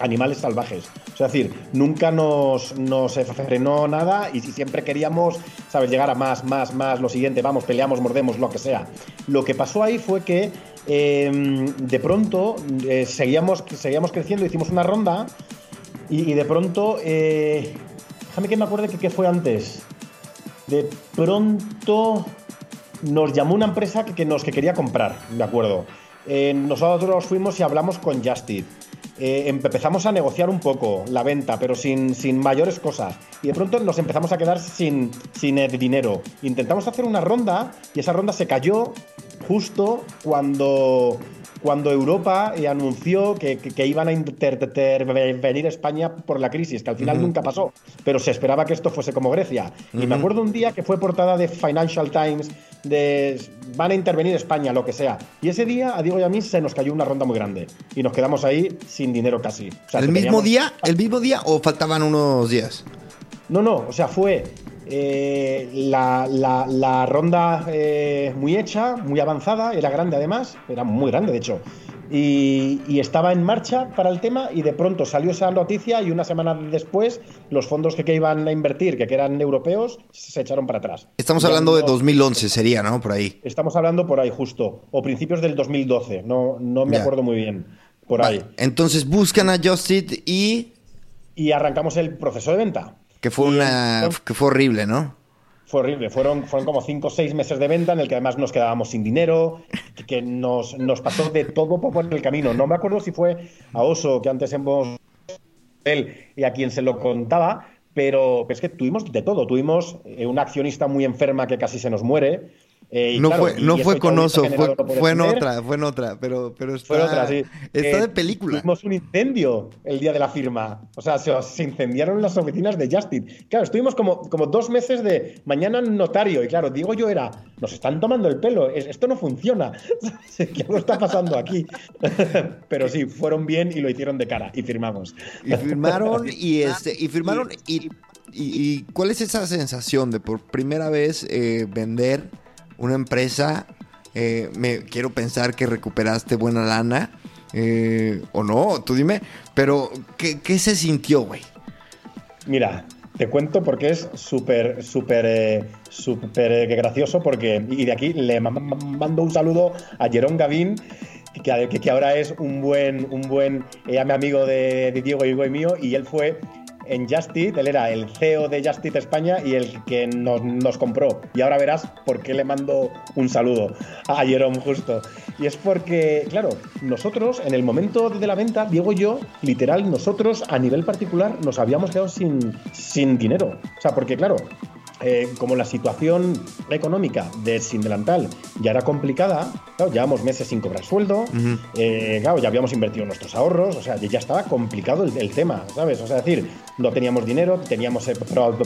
S3: animales salvajes. es decir, nunca nos, nos frenó nada y siempre queríamos, ¿sabes?, llegar a más, más, más, lo siguiente, vamos, peleamos, mordemos, lo que sea. Lo que pasó ahí fue que em, de pronto seguíamos, seguíamos creciendo, hicimos una ronda y, de pronto, déjame que me acuerde que fue antes. De pronto nos llamó una empresa que, nos que quería comprar, de acuerdo. Eh, nosotros fuimos y hablamos con Justit. Eh, empezamos a negociar un poco la venta, pero sin, sin, mayores cosas. Y de pronto nos empezamos a quedar sin, sin dinero. Intentamos hacer una ronda y esa ronda se cayó justo cuando cuando Europa eh, anunció que, iban a intervenir España por la crisis, que al final nunca pasó, pero se esperaba que esto fuese como Grecia. Y me acuerdo un día que fue portada de Financial Times de van a intervenir España, lo que sea. Y ese día a Diego y a mí se nos cayó una ronda muy grande y nos quedamos ahí sin dinero casi.
S1: ¿El mismo día? ¿El mismo día o faltaban unos días?
S3: No, no, o sea, fue eh, la, ronda eh, muy hecha, muy avanzada, era grande además, era muy grande de hecho. Y, estaba en marcha para el tema y de pronto salió esa noticia y una semana después los fondos que, iban a invertir, que, eran europeos, se echaron para atrás.
S1: Estamos hablando de 2011 sería, ¿no? Por ahí.
S3: Estamos hablando por ahí justo, o principios del 2012, no, no me acuerdo muy bien, por ahí.
S1: Entonces buscan a Justit y...
S3: Y arrancamos el proceso de venta.
S1: Que fue, una, que fue horrible, ¿no?
S3: Fue horrible, fueron, fueron como cinco o seis meses de venta en el que además nos quedábamos sin dinero, que, nos, nos pasó de todo por el camino. No me acuerdo si fue a Oso, que antes hemos él y a quien se lo contaba, pero, pero, es que tuvimos de todo. Tuvimos eh, una accionista muy enferma que casi se nos muere,
S1: eh, no fue, no fue con Oso, fue, en otra, fue en otra, pero, pero está, fue otra, sí. está de película.
S3: Tuvimos un incendio el día de la firma. O sea, se, incendiaron las oficinas de Justin. Claro, estuvimos como, como dos meses de mañana notario. Y claro, digo yo era, nos están tomando el pelo, esto no funciona. ¿Qué algo está pasando aquí? pero sí, fueron bien y lo hicieron de cara y firmamos.
S1: Y firmaron y, este, y firmaron y, y, ¿cuál es esa sensación de por primera vez eh, vender? Una empresa, eh, me quiero pensar que recuperaste buena lana, eh, o no, tú dime, pero ¿qué, se sintió, güey?
S3: Mira, te cuento porque es súper, súper, eh, súper gracioso porque, y de aquí le mando un saludo a Jerón Gavín, que, que, ahora es un buen, un buen amigo de, de Diego y mío, y él fue en Justit, él era el CEO de Justit España y el que nos, compró. Y ahora verás por qué le mando un saludo a Jerome justo. Y es porque, claro, nosotros en el momento de la venta, Diego y yo, literal, nosotros a nivel particular nos habíamos quedado sin, sin dinero. O sea, porque claro, eh, como la situación económica de Sin Delantal ya era complicada, claro, llevamos meses sin cobrar sueldo, eh, claro, ya habíamos invertido nuestros ahorros, o sea, ya estaba complicado el, tema, ¿sabes? O sea, es decir, no teníamos dinero, teníamos eh,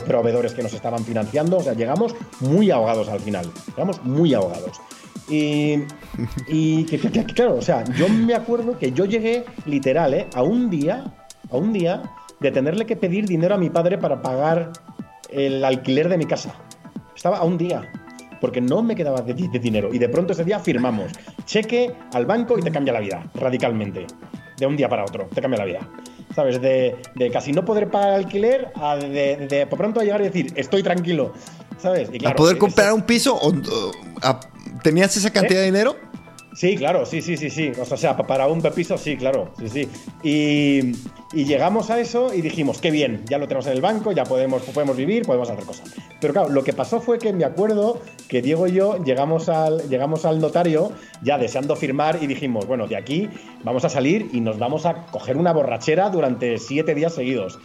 S3: proveedores que nos estaban financiando, o sea, llegamos muy ahogados al final, llegamos muy ahogados. Y, y que, que- que- claro, o sea, yo me acuerdo que yo llegué literal, ¿eh? A un día, a un día de tenerle que pedir dinero a mi padre para pagar el alquiler de mi casa. Estaba a un día, porque no me quedaba de, de dinero. Y de pronto ese día firmamos. Cheque al banco y te cambia la vida, radicalmente. De un día para otro, te cambia la vida. ¿Sabes? De, de casi no poder pagar alquiler a de, de por pronto llegar y decir, estoy tranquilo. ¿Sabes? Y
S1: ¿A poder
S3: ese-
S1: comprar un piso? o- o- a- ¿Tenías esa cantidad de dinero?
S3: Sí, claro, sí, sí, sí, sí. O sea, pa- para un piso, sí, claro, sí, sí. Y, y llegamos a eso y dijimos, qué bien, ya lo tenemos en el banco, ya podemos, podemos vivir, podemos hacer cosas. Pero claro, lo que pasó fue que me acuerdo que Diego y yo llegamos al, llegamos al notario ya deseando firmar y dijimos, bueno, de aquí vamos a salir y nos vamos a coger una borrachera durante siete días seguidos.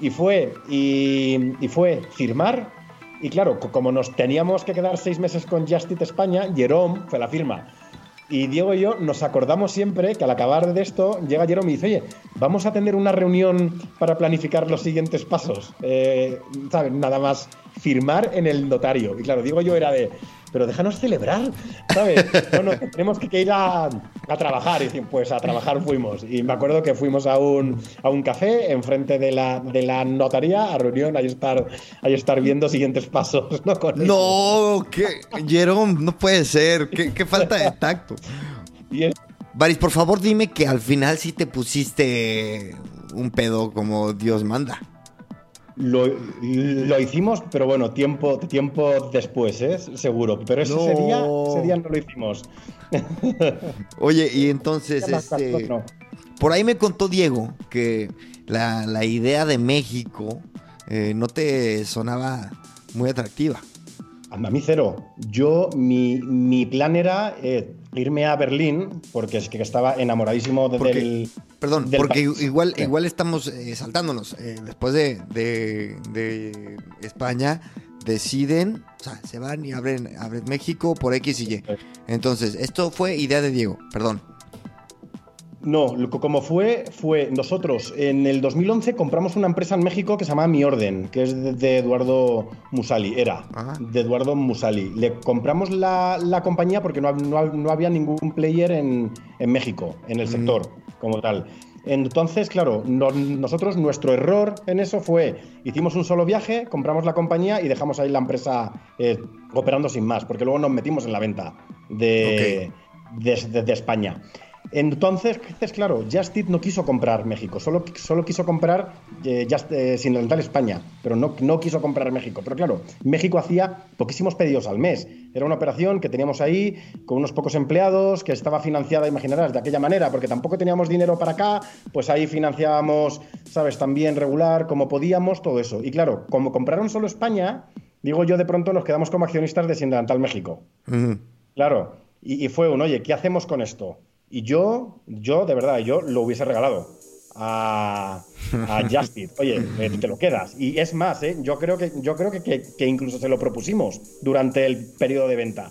S3: Y fue, y, y fue firmar y claro, co- como nos teníamos que quedar seis meses con Justit España, Jerome fue la firma. Y Diego y yo nos acordamos siempre que al acabar de esto, llega Jerome y dice, oye, vamos a tener una reunión para planificar los siguientes pasos. Eh, ¿Sabes? Nada más firmar en el notario. Y claro, Diego y yo era de, pero déjanos celebrar, ¿sabes? No, no, tenemos que, ir a, a trabajar. Y pues a trabajar fuimos. Y me acuerdo que fuimos a un, a un café enfrente de la, de la notaría, a reunión, ahí estar, ahí estar viendo siguientes pasos, ¿no? Con.
S1: No, que Jerome, no puede ser. Qué, qué falta de tacto.
S3: Y es-
S1: Baris, por favor, dime que al final sí te pusiste un pedo como Dios manda.
S3: Lo, lo hicimos, pero bueno, tiempo, tiempo después, ¿eh? seguro. Pero ese, ese
S1: No.
S3: día, ese día no lo hicimos.
S1: Oye, y entonces, este,
S3: no.
S1: por ahí me contó Diego que la, la idea de México eh, no te sonaba muy atractiva.
S3: A mí cero. Yo, mi, mi plan era eh, irme a Berlín, porque es que estaba enamoradísimo de-
S1: Porque-
S3: del...
S1: Perdón,
S3: del
S1: porque
S3: país.
S1: igual,
S3: Sí.
S1: igual estamos eh, saltándonos. Eh, después de, de- de España, deciden, o sea, se van y abren, abren México por X y Y. Entonces, esto fue idea de Diego, perdón.
S3: No, lo- como fue, fue nosotros en el 2011 compramos una empresa en México que se llama Mi Orden, que es de, de Eduardo Musali, era
S1: Ajá.
S3: de Eduardo Musali. Le compramos la, la compañía porque no, no no había ningún player en, en México, en el sector como tal. Entonces, claro, no- nosotros nuestro error en eso fue, hicimos un solo viaje, compramos la compañía y dejamos ahí la empresa eh, operando sin más, porque luego nos metimos en la venta de- de España. Entonces, claro, Just Eat no quiso comprar México, solo, solo quiso comprar eh, Just, eh, Sin España, pero no, no quiso comprar México. Pero claro, México hacía poquísimos pedidos al mes. Era una operación que teníamos ahí con unos pocos empleados, que estaba financiada, imaginarás, de aquella manera, porque tampoco teníamos dinero para acá, pues ahí financiábamos, ¿sabes? También regular, como podíamos, todo eso. Y claro, como compraron solo España, digo yo, de pronto nos quedamos como accionistas de Sin México. Claro, y, y fue un, oye, ¿qué hacemos con esto? Y yo, yo, de verdad, yo lo hubiese regalado a, a Justit. Oye, eh, te lo quedas. Y es más, ¿eh? yo creo, que, yo creo que, que- que incluso se lo propusimos durante el periodo de venta.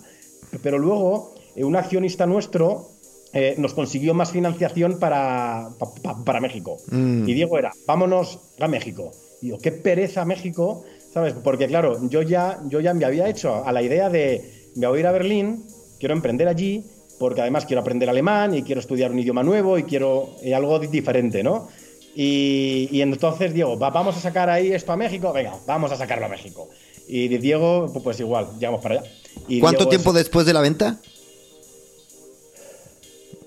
S3: Pero luego, eh, un accionista nuestro eh, nos consiguió más financiación para, pa- pa- para México.
S1: Mm.
S3: Y Diego era, vámonos a México. Y yo, qué pereza México, ¿sabes? Porque claro, yo ya, yo ya me había hecho a la idea de, me voy a ir a Berlín, quiero emprender allí, porque además quiero aprender alemán y quiero estudiar un idioma nuevo y quiero eh, algo di- diferente, ¿no? Y, y entonces Diego, "Va- vamos a sacar ahí esto a México, venga, vamos a sacarlo a México. Y Diego, pu- pues igual, llegamos para allá. Y
S1: ¿Cuánto
S3: Diego
S1: tiempo
S3: es-
S1: después de la venta?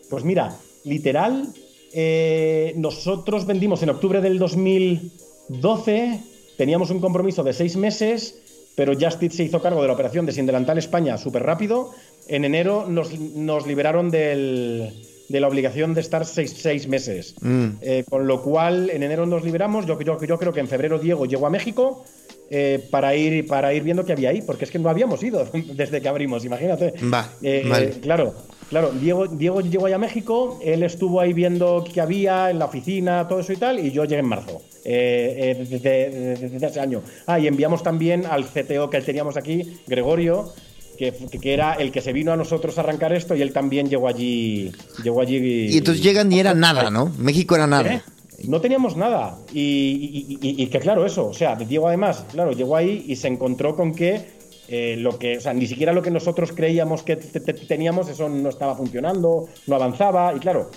S3: Pues mira, literal, eh, nosotros vendimos en octubre del 2012, teníamos un compromiso de seis meses, pero Justit se hizo cargo de la operación de Sin Delantal España súper rápido. En enero nos, nos liberaron del- de la obligación de estar seis, seis meses.
S1: Mm.
S3: Eh, con lo cual, en enero nos liberamos. Yo, yo, yo creo que en febrero Diego llegó a México eh, para, ir, para ir viendo qué había ahí, porque es que no habíamos ido desde que abrimos, imagínate.
S1: Va,
S3: Eh,
S1: vale.
S3: Claro, claro. Diego, Diego llegó ahí a México, él estuvo ahí viendo qué había en la oficina, todo eso y tal, y yo llegué en marzo eh, eh, de, de- de- de ese año. Ah, y enviamos también al CTO que teníamos aquí, Gregorio, que, que era el que se vino a nosotros a arrancar esto, y él también llegó allí. Llegó allí
S1: Y entonces llegan y era nada, ¿no? México era nada.
S3: ¿Eh? No teníamos nada. Y, y- y- y que claro, eso. O sea, Diego además, claro, llegó ahí y se encontró con que eh, lo que, o sea, ni siquiera lo que nosotros creíamos que te- te- teníamos, eso no estaba funcionando, no avanzaba. Y claro,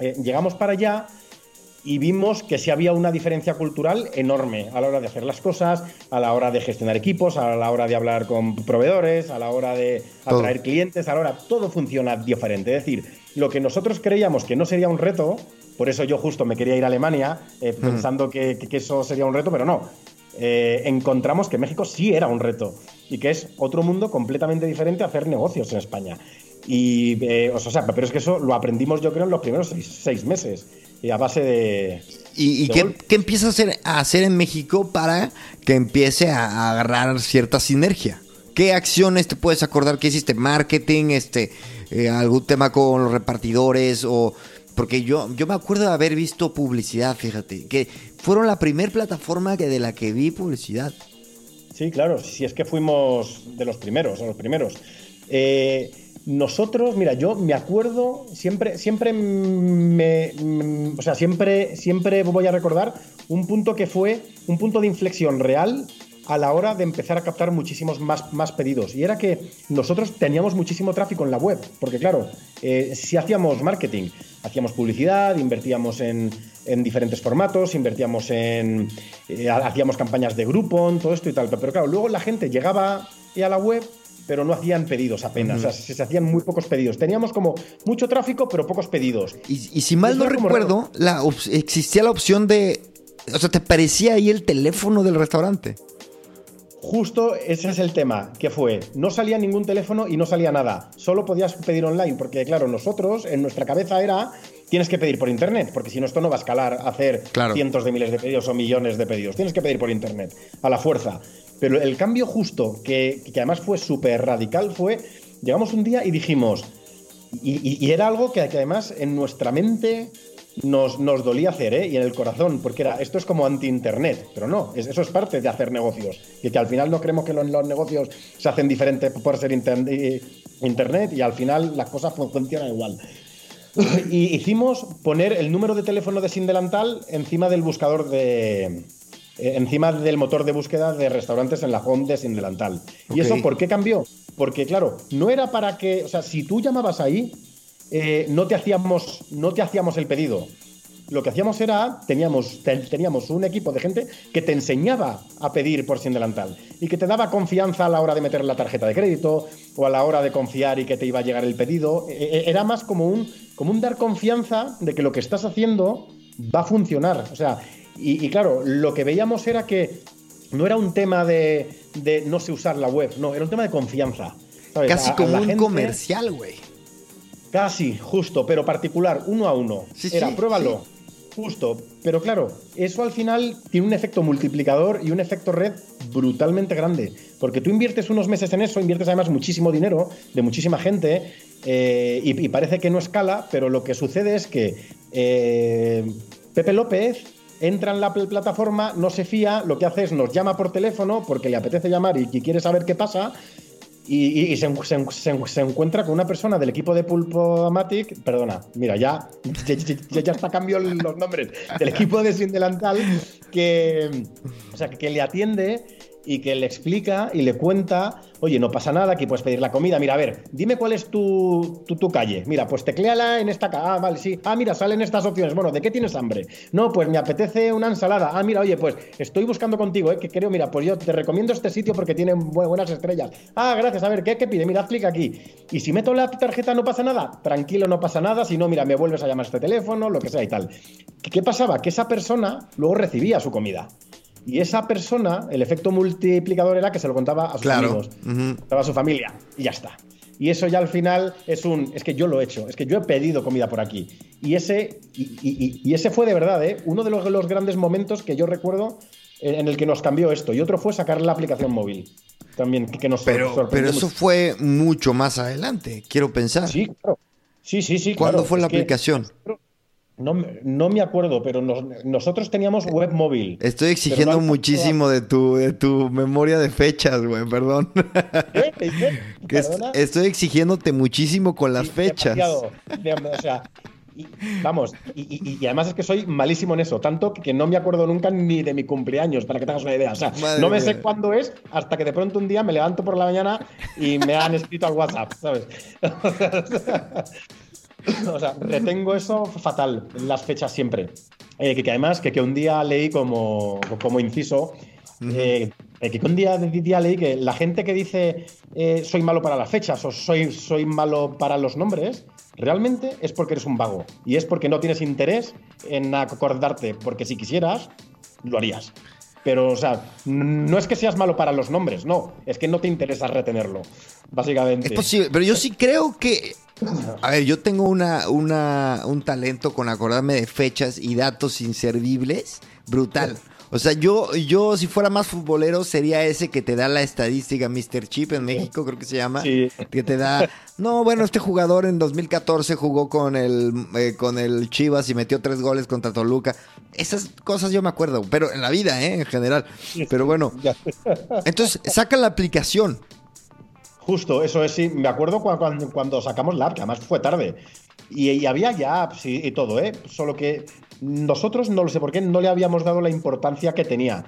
S3: eh, llegamos para allá y vimos que sí había una diferencia cultural enorme a la hora de hacer las cosas, a la hora de gestionar equipos, a la hora de hablar con proveedores, a la hora de
S1: Todo.
S3: atraer clientes, a la hora todo funciona diferente. Es decir, lo que nosotros creíamos que no sería un reto, por eso yo justo me quería ir a Alemania eh, pensando que, que- que eso sería un reto, pero no. Eh, encontramos que México sí era un reto y que es otro mundo completamente diferente a hacer negocios en España. Y, eh, o sea, pero es que eso lo aprendimos yo creo en los primeros seis, seis meses y a base de...
S1: ¿Y, y
S3: de
S1: qué, qué empieza a hacer, a hacer en México para que empiece a, a agarrar cierta sinergia? ¿Qué acciones te puedes acordar que hiciste? ¿Marketing? Este, eh, ¿Algún tema con los repartidores? o Porque yo, yo me acuerdo de haber visto publicidad, fíjate, que fueron la primer plataforma que de la que vi publicidad.
S3: Sí, claro, si es que fuimos de los primeros, de los primeros. Eh, nosotros, mira, yo me acuerdo, siempre, siempre me, mm, o sea, siempre, siempre voy a recordar un punto que fue un punto de inflexión real a la hora de empezar a captar muchísimos más, más pedidos. Y era que nosotros teníamos muchísimo tráfico en la web, porque claro, eh, si hacíamos marketing, hacíamos publicidad, invertíamos en, en diferentes formatos, invertíamos en. eh, hacíamos campañas de Groupon, todo esto y tal. Pero claro, luego la gente llegaba a la web, pero no hacían pedidos apenas. O sea, se, hacían muy pocos pedidos. Teníamos como mucho tráfico, pero pocos pedidos.
S1: Y, y si mal
S3: Eso
S1: no recuerdo, la, existía la opción de... O sea, te parecía ahí el teléfono del restaurante.
S3: Justo ese es el tema, que fue, no salía ningún teléfono y no salía nada, solo podías pedir online, porque claro, nosotros en nuestra cabeza era, tienes que pedir por internet, porque si no esto no va a escalar a hacer
S1: Claro.
S3: cientos de miles de pedidos o millones de pedidos, tienes que pedir por internet, a la fuerza. Pero el cambio justo, que, que además fue súper radical, fue, llegamos un día y dijimos, y, y- y era algo que, que además en nuestra mente nos, nos dolía hacer, ¿eh? Y en el corazón, porque era, esto es como anti-internet, pero no, es- eso es parte de hacer negocios. Y que al final no creemos que los, los negocios se hacen diferentes por ser inter- eh, internet y al final las cosas fun- funcionan igual. Y hicimos poner el número de teléfono de Sin Delantal encima del buscador de. eh, encima del motor de búsqueda de restaurantes en la home de Sin Delantal. ¿Y eso por qué cambió? Porque, claro, no era para que. O sea, si tú llamabas ahí, eh, no, te hacíamos, no te hacíamos el pedido. Lo que hacíamos era, teníamos, te- teníamos un equipo de gente que te enseñaba a pedir por sin delantal y que te daba confianza a la hora de meter la tarjeta de crédito o a la hora de confiar y que te iba a llegar el pedido. E- e- Era más como un, como un dar confianza de que lo que estás haciendo va a funcionar. O sea, y, y claro, lo que veíamos era que no era un tema de, de no sé usar la web, no, era un tema de confianza. ¿sabes?
S1: Casi
S3: A- a
S1: como un
S3: gente-
S1: comercial, güey.
S3: Casi, justo, pero particular, uno a uno.
S1: Sí,
S3: Era,
S1: sí,
S3: pruébalo. Justo. Pero claro, eso al final tiene un efecto multiplicador y un efecto red brutalmente grande. Porque tú inviertes unos meses en eso, inviertes además muchísimo dinero de muchísima gente eh, y, parece que no escala, pero lo que sucede es que eh, Pepe López entra en la pl- plataforma, no se fía, lo que hace es nos llama por teléfono porque le apetece llamar y quiere saber qué pasa y, se, se se en- se encuentra con una persona del equipo de Pulpomatic, perdona, mira, ya, ya, ya- ya hasta cambió los nombres, del equipo de Sin Delantal, que, o sea, que le atiende y que le explica y le cuenta, oye, no pasa nada, aquí puedes pedir la comida, mira, a ver, dime cuál es tu, tu, tu calle, mira, pues tecléala en esta calle, ah, vale, sí, ah, mira, salen estas opciones, bueno, ¿de qué tienes hambre? No, pues me apetece una ensalada, ah, mira, oye, pues estoy buscando contigo, eh, que creo, mira, pues yo te recomiendo este sitio porque tiene bu- buenas estrellas, ah, gracias, a ver, ¿qué, qué pide? Mira, haz clic aquí, y si meto la tarjeta no pasa nada, tranquilo, no pasa nada, si no, mira, me vuelves a llamar este teléfono, lo que sea y tal. ¿Qué, qué pasaba? Que esa persona luego recibía su comida. Y esa persona, el efecto multiplicador era que se lo contaba a sus
S1: Claro.
S3: amigos, contaba a su familia, y ya está. Y eso ya al final es un. Es que yo lo he hecho, es que yo he pedido comida por aquí. Y ese, y, y- y ese fue de verdad, ¿eh? uno de los, los grandes momentos que yo recuerdo en, el que nos cambió esto. Y otro fue sacar la aplicación móvil. También, que, nos
S1: Pero,
S3: sorprendió
S1: pero eso
S3: mucho.
S1: fue mucho más adelante, quiero pensar.
S3: Sí, claro. Sí, sí, sí.
S1: ¿Cuándo
S3: claro.
S1: fue
S3: Es
S1: la aplicación?
S3: No, me- no me acuerdo, pero nos- nosotros teníamos web móvil.
S1: Estoy exigiendo
S3: no-
S1: muchísimo de tu, de tu memoria de fechas, güey, perdón.
S3: ¿Qué? ¿Qué? ¿Qué?
S1: Que est-
S3: ¿Perdona?
S1: estoy exigiéndote muchísimo con las
S3: Sí,
S1: fechas.
S3: o sea, Y, vamos, y, y- y además es que soy malísimo en eso, tanto que no me acuerdo nunca ni de mi cumpleaños, para que tengas una idea. O sea,
S1: Madre
S3: no me sé cuándo es hasta que de pronto un día me levanto por la mañana y me han escrito al WhatsApp, ¿sabes? o sea, retengo eso fatal, las fechas siempre. Eh, que, que además, que, que un día leí como, como inciso, eh, eh, que un día, día leí que la gente que dice eh, soy malo para las fechas o soy, soy malo para los nombres, realmente es porque eres un vago. Y es porque no tienes interés en acordarte, porque si quisieras, lo harías. Pero, o sea, no es que seas malo para los nombres, no, es que no te interesa retenerlo, básicamente.
S1: Es posible, pero yo sí creo que. A ver, yo tengo una, una, un talento con acordarme de fechas y datos inservibles brutal. O sea, yo, yo si fuera más futbolero sería ese que te da la estadística Mr. Chip en México, creo que se llama.
S3: Sí.
S1: Que te da, no, bueno, este jugador en 2014 jugó con el, eh, con el Chivas y metió tres goles contra Toluca. Esas cosas yo me acuerdo, pero en la vida, ¿eh? En general. Pero bueno, entonces saca la aplicación.
S3: Justo, eso es, sí. Me acuerdo cua- cuando, sacamos la app, que además fue tarde. Y, había ya apps y, todo, ¿eh? Solo que nosotros, no lo sé por qué, no le habíamos dado la importancia que tenía.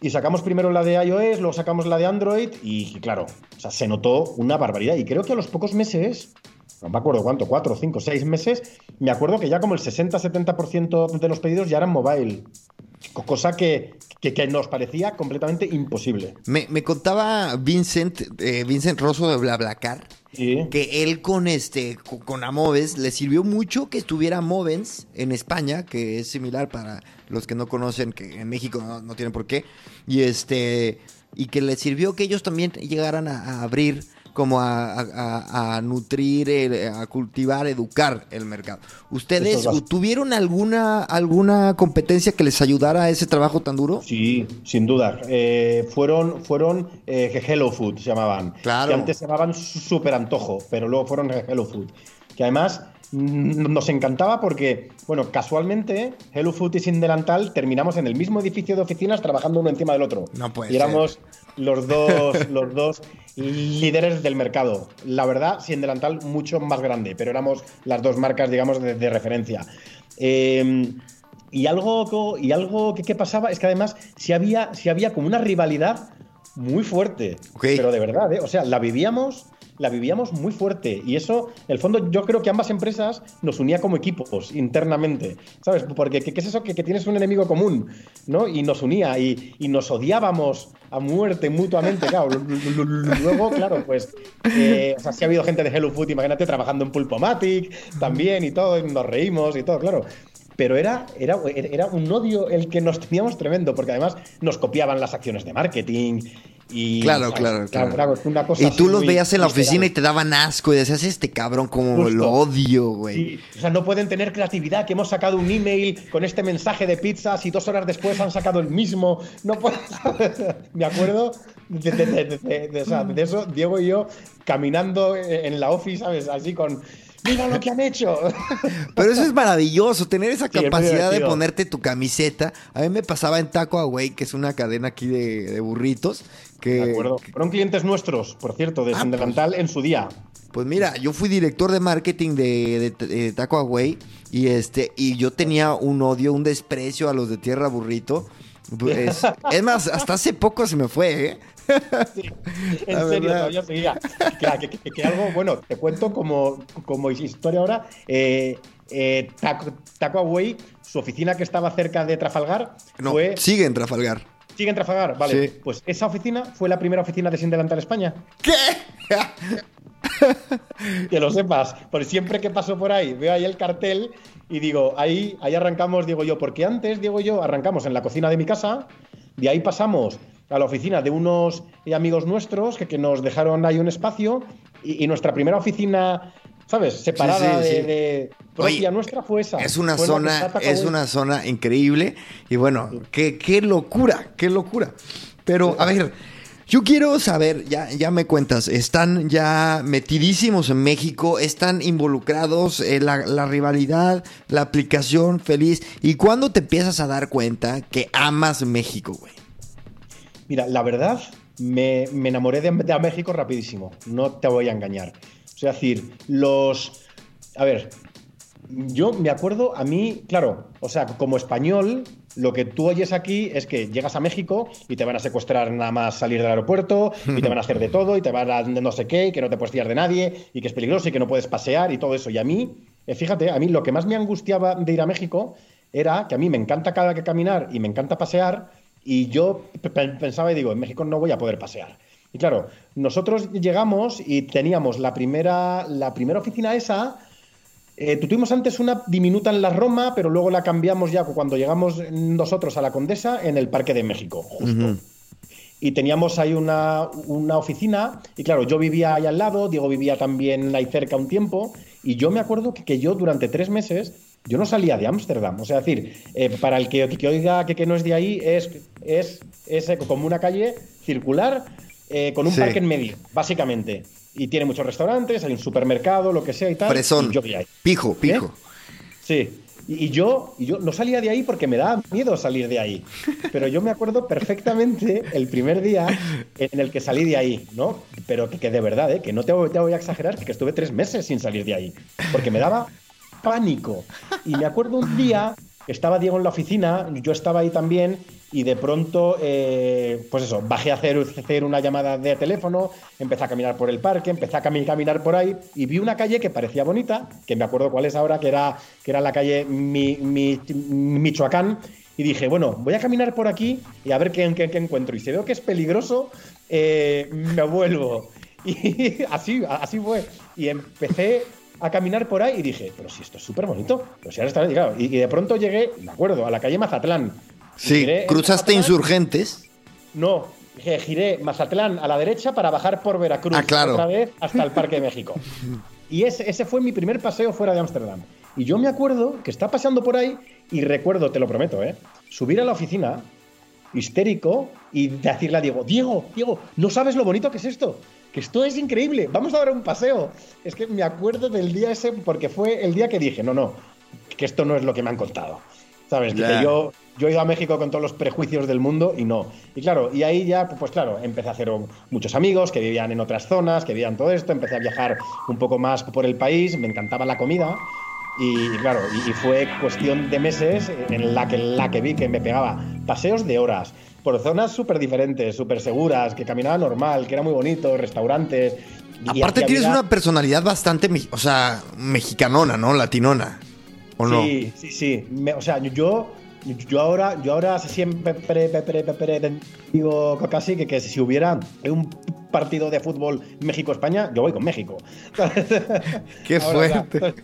S3: Y sacamos primero la de iOS, luego sacamos la de Android y, claro, o sea, se notó una barbaridad. Y creo que a los pocos meses, no me acuerdo cuánto, cuatro, cinco, seis meses, me acuerdo que ya como el 60-70% de los pedidos ya eran mobile. Co- Cosa que, que- que nos parecía completamente imposible.
S1: Me, me contaba Vincent, eh, Vincent Rosso de BlaBlaCar,
S3: Sí.
S1: que él con este co- con Amoves le sirvió mucho que estuviera Movens en España, que es similar para los que no conocen, que en México no, no tienen por qué, y este y que le sirvió que ellos también llegaran a, a abrir como a, a- a- nutrir, el- a cultivar, educar el mercado. ¿Ustedes tuvieron alguna, alguna competencia que les ayudara a ese trabajo tan duro?
S3: Sí, sin duda. Eh, fueron fueron eh, Hello Food, se llamaban.
S1: Claro.
S3: Que antes se llamaban Super Antojo, pero luego fueron Hello Food. Que además nos encantaba porque, bueno, casualmente Hello Food y Sin Delantal terminamos en el mismo edificio de oficinas trabajando uno encima del otro.
S1: No puede
S3: y éramos los dos, los dos líderes del mercado. La verdad, Sin Delantal mucho más grande, pero éramos las dos marcas, digamos, de, de referencia. Eh, y algo, y algo que, que pasaba es que además si había, si había como una rivalidad muy fuerte. Pero de verdad, ¿eh? O sea, la vivíamos, la vivíamos muy fuerte. Y eso, en el fondo, yo creo que ambas empresas nos unía como equipos internamente. ¿Sabes? Porque ¿qué, es eso? Que, que tienes un enemigo común, ¿no? Y nos unía y, y nos odiábamos a muerte mutuamente. Luego, claro, pues. eh, o sea, si ha habido gente de Hello Food, imagínate, trabajando en Pulpomatic también y todo, nos reímos y todo, claro. Pero era, era, era un odio el que nos teníamos tremendo, porque además nos copiaban las acciones de marketing y...
S1: Claro, claro, claro.
S3: Era una cosa
S1: Y tú los veías en la oficina y te daban asco y decías, este cabrón como
S3: Justo.
S1: lo odio, güey.
S3: Sí, o sea, no pueden tener creatividad, que hemos sacado un email con este mensaje de pizzas y dos horas después han sacado el mismo. No puedo... Me acuerdo de, de- de- de- de- o sea, de eso, Diego y yo caminando en la office, ¿sabes? Así con... ¡Mira lo que han hecho!
S1: Pero eso es maravilloso, tener esa
S3: Sí, es muy
S1: capacidad de ponerte tu camiseta. A mí me pasaba en Taco Away, que es una cadena aquí de, de burritos, que...
S3: De acuerdo. Fueron clientes nuestros, por cierto, de
S1: Ah,
S3: Sin
S1: pues.
S3: En su día.
S1: Pues mira, yo fui director de marketing de, de- de Taco Away y este y yo tenía un odio, un desprecio a los de Tierra Burrito. Es, es más, hasta hace poco se me fue, ¿eh?
S3: En
S1: La
S3: serio,
S1: verdad.
S3: todavía seguía. Que, que- que- que algo, bueno, te cuento como, como historia ahora. eh, eh, Taco, Taco Away, su oficina que estaba cerca de Trafalgar,
S1: No,
S3: fue.
S1: sigue en Trafalgar.
S3: ¿Sigue en Trafalgar? Vale.
S1: Sí.
S3: Pues esa oficina fue la primera oficina de Sin Delantal España.
S1: ¿Qué?
S3: Que lo sepas. Porque siempre que paso por ahí, veo ahí el cartel y digo, ahí, ahí arrancamos, digo yo, porque antes, digo yo, arrancamos en la cocina de mi casa, de ahí pasamos a la oficina de unos amigos nuestros que, que nos dejaron ahí un espacio y, y nuestra primera oficina, ¿sabes? Separada
S1: Sí, sí,
S3: de,
S1: sí.
S3: de- propia
S1: Oye,
S3: nuestra fue esa.
S1: Es una
S3: Fue
S1: zona, es una zona increíble. Y bueno, qué, qué locura, qué locura. Pero, a ver, yo quiero saber, ya, ya me cuentas, están ya metidísimos en México, están involucrados en la, la rivalidad, la aplicación feliz. ¿Y cuándo te empiezas a dar cuenta que amas México, güey?
S3: Mira, la verdad, me, me enamoré de, de México rapidísimo. No te voy a engañar. O sea, es decir, los. A ver. yo me acuerdo, a mí, claro, o sea, como español, lo que tú oyes aquí es que llegas a México y te van a secuestrar nada más salir del aeropuerto, y te van a hacer de todo, y te van a no sé qué, y que no te puedes fiar de nadie, y que es peligroso, y que no puedes pasear, y todo eso. Y a mí, eh, fíjate, a mí lo que más me angustiaba de ir a México era que a mí me encanta cada que caminar y me encanta pasear, y yo pensaba y digo, en México no voy a poder pasear. Y claro, nosotros llegamos y teníamos la primera, la primera oficina esa eh, tuvimos antes una diminuta en la Roma, pero luego la cambiamos ya cuando llegamos nosotros a la Condesa en el Parque de México, justo. Y teníamos ahí una, una, oficina, y claro, yo vivía ahí al lado, Diego vivía también ahí cerca un tiempo, y yo me acuerdo que, que yo durante tres meses, yo no salía de Ámsterdam. O sea, decir, eh, para el que, que oiga que, que, no es de ahí, es, es, es como una calle circular eh, con un parque en medio, básicamente y tiene muchos restaurantes, hay un supermercado, lo que sea y tal.
S1: Presón.
S3: Y yo ahí.
S1: Pijo, ¿Eh? pijo.
S3: Sí. Y, yo, y yo no salía de ahí porque me daba miedo salir de ahí. Pero yo me acuerdo perfectamente el primer día en el que salí de ahí, ¿no? Pero que, de verdad, ¿eh? que no te, te, voy a exagerar, que estuve tres meses sin salir de ahí. Porque me daba pánico. Y me acuerdo un día estaba Diego en la oficina, yo estaba ahí también, y de pronto, eh, pues eso, bajé a hacer, hacer, una llamada de teléfono, empecé a caminar por el parque, empecé a caminar por ahí y vi una calle que parecía bonita, que me acuerdo cuál es ahora, que era, que era la calle Mi, Michoacán, y dije, bueno, voy a caminar por aquí y a ver qué, qué, qué encuentro. Y si veo que es peligroso, eh, me vuelvo. Y así, así fue. Y empecé a caminar por ahí y dije, pero si esto es súper bonito. Pero si ahora está, claro, y, y de pronto llegué, me acuerdo, a la calle Mazatlán
S1: Sí, ¿cruzaste insurgentes?
S3: No, giré Mazatlán a la derecha para bajar por Veracruz
S1: ah, claro.
S3: otra vez hasta el Parque de México. Y ese, ese fue mi primer paseo fuera de Ámsterdam. Y yo me acuerdo que está pasando por ahí y recuerdo, te lo prometo, ¿eh? subir a la oficina, histérico, y decirle a Diego, Diego, Diego, no sabes lo bonito que es esto. Que esto es increíble, vamos a dar un paseo. Es que me acuerdo del día ese porque fue el día que dije, no, no, que esto no es lo que me han contado. ¿Sabes? Que yo, yo he ido a México con todos los prejuicios del mundo y no. Y claro, y ahí ya, pues claro, empecé a hacer muchos amigos que vivían en otras zonas, que vivían todo esto, empecé a viajar un poco más por el país, me encantaba la comida. Y, claro, y, fue cuestión de meses en la que, la que vi que me pegaba paseos de horas por zonas súper diferentes, súper seguras, que caminaba normal, que era muy bonito, restaurantes.
S1: Aparte tienes una personalidad bastante, o sea, mexicanona, ¿no? Latinona. ¿O no?
S3: Sí, sí, sí. o sea, yo, yo ahora, yo ahora siempre digo casi que, que si hubiera un partido de fútbol México-España, yo voy con México.
S1: Qué fuerte.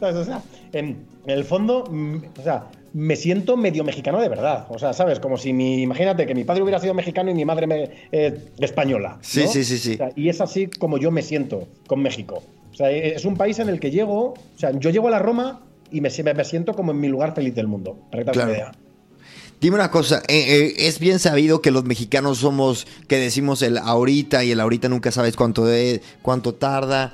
S3: O sea, en, el fondo, mm, o sea, me siento medio mexicano de verdad. O sea, ¿sabes? Como si mi. Imagínate que mi padre hubiera sido mexicano y mi madre me, eh, española.
S1: Sí, sí, sí, sí.
S3: y es así como yo me siento con México. O sea, es un país en el que llego. O sea, yo llego a la Roma y me, me siento como en mi lugar feliz del mundo. Para que claro. idea.
S1: Dime una cosa, eh, eh, es bien sabido que los mexicanos somos, que decimos el ahorita y el ahorita nunca sabes cuánto, de, cuánto tarda,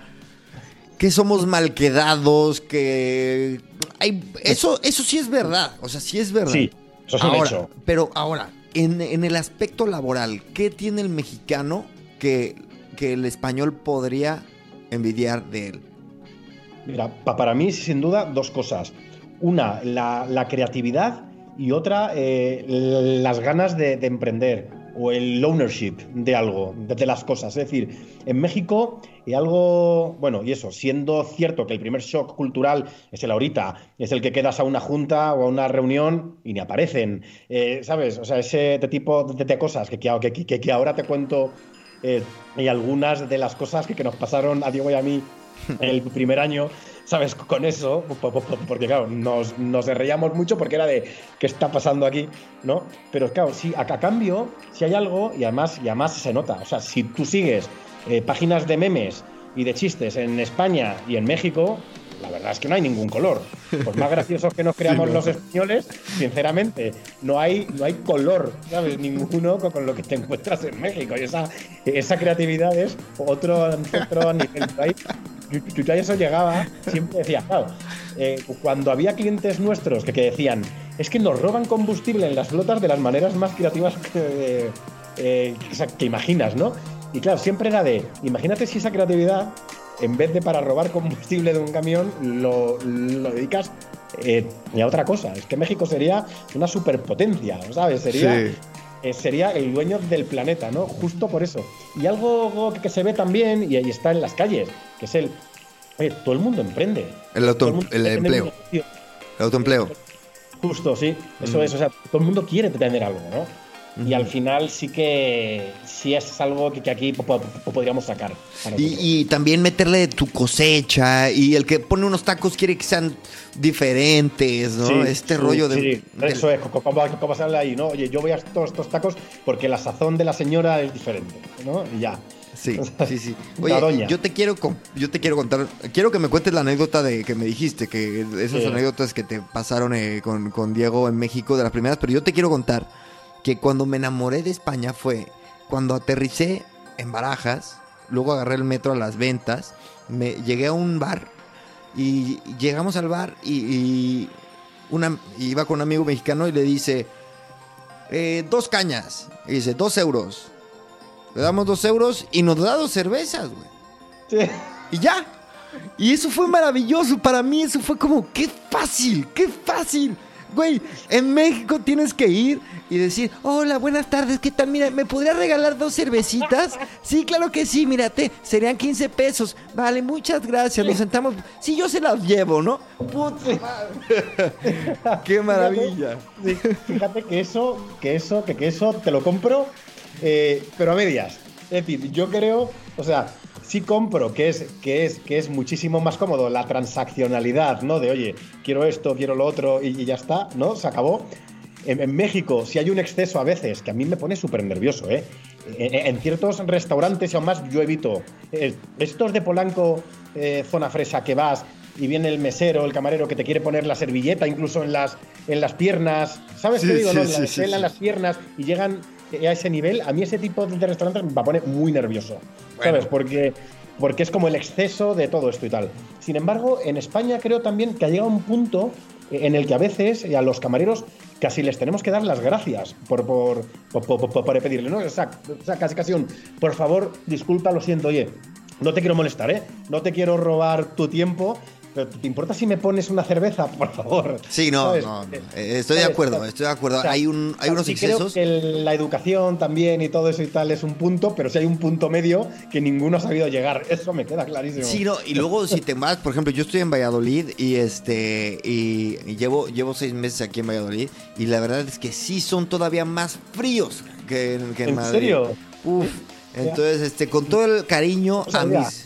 S1: que somos malquedados, que... Hay, eso, eso sí es verdad, o sea, sí es verdad.
S3: Sí, eso es un
S1: ahora,
S3: hecho.
S1: Pero ahora, en, en, el aspecto laboral, ¿qué tiene el mexicano que, que el español podría envidiar de él?
S3: Mira, para mí, sin duda, dos cosas. Una, la, creatividad y otra, eh, las ganas de, emprender o el ownership de algo, de, las cosas. Es decir, en México, y algo, bueno, y eso, siendo cierto que el primer shock cultural es el ahorita, es el que quedas a una junta o a una reunión y ni aparecen, eh, ¿sabes? O sea, ese tipo de, cosas que, que, ahora te cuento eh, y algunas de las cosas que, nos pasaron a Diego y a mí el primer año, ¿sabes? Con eso, porque claro, nos, nos reíamos mucho porque era de qué está pasando aquí, ¿no? Pero claro, sí, a, cambio, si hay algo, y además, y además se nota, o sea, si tú sigues eh, páginas de memes y de chistes en España y en México, la verdad es que no hay ningún color. Pues más graciosos que nos creamos los españoles, sinceramente, no hay, no hay color, ¿sabes? Ninguno con, lo que te encuentras en México. Y esa, esa creatividad es otro, otro nivel. Yo ya eso llegaba, siempre decía, claro, eh, cuando había clientes nuestros que, que, decían, es que nos roban combustible en las flotas de las maneras más creativas que, eh, que imaginas, ¿no? Y claro, siempre era de, imagínate si esa creatividad en vez de para robar combustible de un camión, lo, lo dedicas eh, a otra cosa. Es que México sería una superpotencia, ¿sabes? Sería,
S1: Sí.
S3: eh, sería el dueño del planeta, ¿no? Justo por eso. Y algo que se ve también, y ahí está en las calles, que es el. oye, todo el mundo emprende.
S1: El, auto-
S3: mundo
S1: empleo. El autoempleo.
S3: Justo, sí. Eso
S1: Mm.
S3: es. O sea, todo el mundo quiere tener algo, ¿no? Y al final sí que sí es algo que, que aquí po- po- po- podríamos sacar.
S1: Y, y también meterle tu cosecha. Y el que pone unos tacos quiere que sean diferentes, ¿no?
S3: Sí,
S1: este
S3: sí,
S1: rollo de.
S3: sí, eso es, co- como, como se habla ahí, ¿no? Oye, yo voy a todos estos tacos porque la sazón de la señora es diferente, ¿no? Y ya.
S1: Sí, sí, sí. Oye, yo te quiero yo te quiero contar, quiero que me cuentes la anécdota de que me dijiste, que esas
S3: Sí.
S1: anécdotas que te pasaron eh, con, con Diego en México de las primeras, pero yo te quiero contar que cuando me enamoré de España fue cuando aterricé en Barajas, luego agarré el metro a las ventas, me llegué a un bar y llegamos al bar y, y una, iba con un amigo mexicano y le dice, "Eh, dos cañas, y dice, dos euros. Le damos dos euros y nos da dos cervezas, güey.
S3: Sí.
S1: Y ya. Y eso fue maravilloso. Para mí eso fue como, qué fácil, qué fácil. Güey, en México tienes que ir y decir, hola, buenas tardes, ¿qué tal? Mira, ¿me podría regalar dos cervecitas? Sí, claro que sí, mírate, serían 15 pesos. Vale, muchas gracias, nos sentamos. Sí, yo se las llevo, ¿no? Puta. Qué maravilla.
S3: Fíjate que eso, que eso, que, que eso te lo compro, eh, pero a medias. Es decir, yo creo, o sea, sí compro que es, que es, que es muchísimo más cómodo la transaccionalidad, ¿no? De oye, quiero esto, quiero lo otro y, y ya está, ¿no? Se acabó. En, en México, si hay un exceso a veces, que a mí me pone súper nervioso, ¿eh? En, en ciertos restaurantes y aún más yo evito. eh, estos de Polanco, eh, zona fresa, que vas y viene el mesero, el camarero que te quiere poner la servilleta incluso en las, en las piernas. ¿Sabes
S1: Sí,
S3: qué digo?
S1: sí,
S3: no? la
S1: sí,
S3: en las piernas y llegan a ese nivel. A mí ese tipo de restaurantes me pone muy nervioso. ¿Sabes? Porque, porque es como el exceso de todo esto y tal. Sin embargo, en España creo también que ha llegado un punto en el que a veces a los camareros casi les tenemos que dar las gracias por, por, por, por- por- pedirle, ¿no? O sea, o sea, casi casi un, por favor, disculpa, lo siento, oye, no te quiero molestar, ¿eh? No te quiero robar tu tiempo, pero ¿te importa si me pones una cerveza, por favor?
S1: Sí, no, no, no.
S3: Eh,
S1: Eh, Estoy de acuerdo, estoy de acuerdo.
S3: O sea,
S1: hay un, hay unos
S3: sí
S1: excesos.
S3: Creo que la educación también y todo eso y tal es un punto, pero sí hay un punto medio que ninguno ha sabido llegar. Eso me queda clarísimo.
S1: Sí, no, y luego si te vas, por ejemplo, yo estoy en Valladolid y este y, y llevo, llevo seis meses aquí en Valladolid y la verdad es que sí son todavía más fríos que, en- que en,
S3: ¿En
S1: Madrid.
S3: serio?
S1: Uf. Entonces, este, con todo el cariño a mis.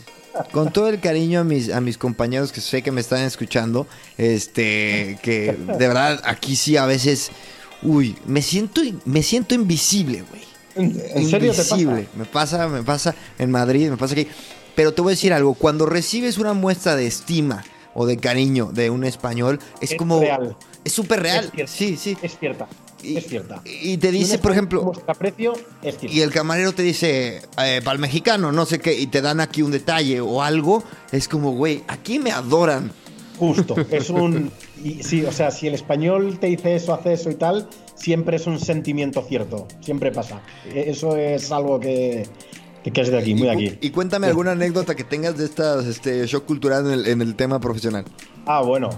S1: Con todo el cariño a mis, a mis compañeros que sé que me están escuchando, este, que de verdad aquí sí a veces, uy, me siento, me siento invisible, güey
S3: ¿En, en serio te pasa?
S1: invisible. Me pasa, me pasa en Madrid, me pasa aquí. Pero te voy a decir algo, cuando recibes una muestra de estima o de cariño de un español, es,
S3: Es
S1: como...
S3: real.
S1: Es súper real.
S3: Es
S1: sí, sí.
S3: Es cierta.
S1: Y-
S3: es cierta.
S1: Y te dice,
S3: uno
S1: por ejemplo,
S3: precio, es
S1: y el camarero te dice, eh, para el mexicano, no sé qué, y te dan aquí un detalle o algo, es como, güey, aquí me adoran.
S3: Justo. Es un. Y, sí, o sea, si el español te dice eso, hace eso y tal, siempre es un sentimiento cierto. Siempre pasa. E- Eso es algo que, es de aquí, muy de aquí.
S1: y cuéntame alguna anécdota que tengas de estas este, shock cultural en el, en el tema profesional.
S3: Ah, bueno.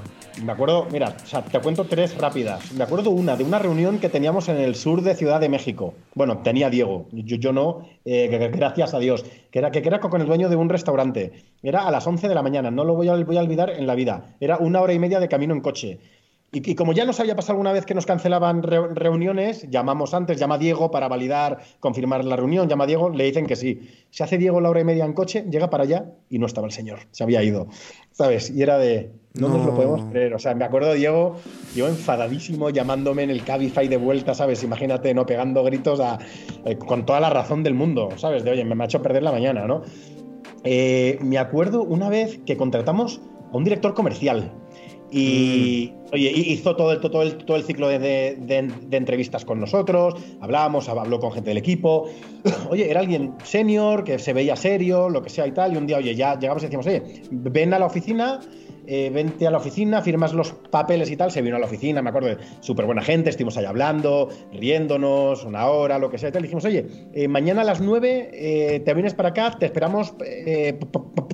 S3: Me acuerdo, mira, te cuento tres rápidas. Me acuerdo una, de una reunión que teníamos en el sur de Ciudad de México. Bueno, tenía Diego, yo, yo no, eh, que- que gracias a Dios, que era, que era con el dueño de un restaurante. Era a las 11 de la mañana, no lo voy a, voy a olvidar en la vida. Era una hora y media de camino en coche. Y, como ya nos había pasado alguna vez que nos cancelaban re- reuniones, llamamos antes, llama a Diego para validar, confirmar la reunión, llama a Diego, le dicen que sí. Se hace Diego la hora y media en coche, llega para allá y no estaba el señor, se había ido. ¿Sabes? Y era de, no, nos lo podemos creer. O sea, me acuerdo Diego, yo enfadadísimo, llamándome en el Cabify de vuelta, ¿sabes? Imagínate, ¿no? Pegando gritos a- eh, con toda la razón del mundo, ¿sabes? De, oye, me ha hecho perder la mañana, ¿no? Eh, me acuerdo una vez que contratamos a un director comercial y, oye, hizo todo el, todo el, todo el ciclo de, de- de- entrevistas con nosotros, hablábamos, habló con gente del equipo. Oye, era alguien senior, que se veía serio, lo que sea y tal. Y un día, oye, ya llegamos y decíamos, oye, ven a la oficina eh, vente a la oficina, firmas los papeles y tal. Se vino a la oficina, me acuerdo, súper buena gente, estuvimos ahí hablando, riéndonos, una hora, lo que sea. Y tal. dijimos, oye, eh, mañana a las 9 eh, te vienes para acá, te esperamos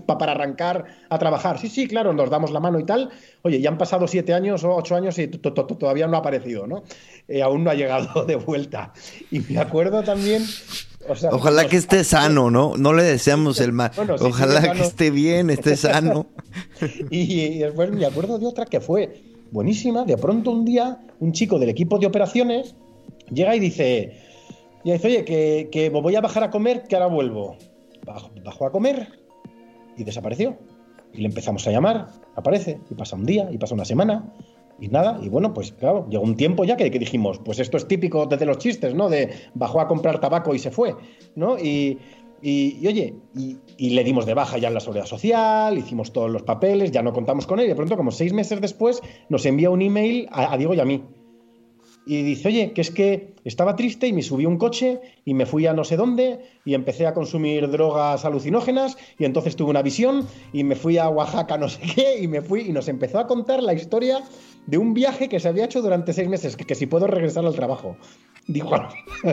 S3: para arrancar a trabajar. Sí, sí, claro, nos damos la mano y tal. Oye, ya han pasado siete años o ocho años y todavía no ha aparecido, ¿no? aún no ha llegado de vuelta. Y me acuerdo también
S1: Ojalá que esté sano, ¿no? No le deseamos el mal. Ojalá que esté bien, esté sano.
S3: y, después me acuerdo de otra que fue buenísima. De pronto un día, un chico del equipo de operaciones llega y dice, y dice oye, que, que voy a bajar a comer, que ahora vuelvo. Bajó a comer y desapareció. Y le empezamos a llamar, aparece, y pasa un día, y pasa una semana, y nada, y bueno, pues claro, llegó un tiempo ya que, dijimos, pues esto es típico desde los chistes, ¿no? De bajó a comprar tabaco y se fue, ¿no? Y, oye, y, le dimos de baja ya en la seguridad social, hicimos todos los papeles, ya no contamos con él, y de pronto, como seis meses después, nos envía un email a, a Diego y a mí. Y dice, oye, que es que estaba triste y me subí un coche y me fui a no sé dónde y empecé a consumir drogas alucinógenas y entonces tuve una visión y me fui a Oaxaca no sé qué y me fui y nos empezó a contar la historia de un viaje que se había hecho durante seis meses, que, si puedo regresar al trabajo. Dijo,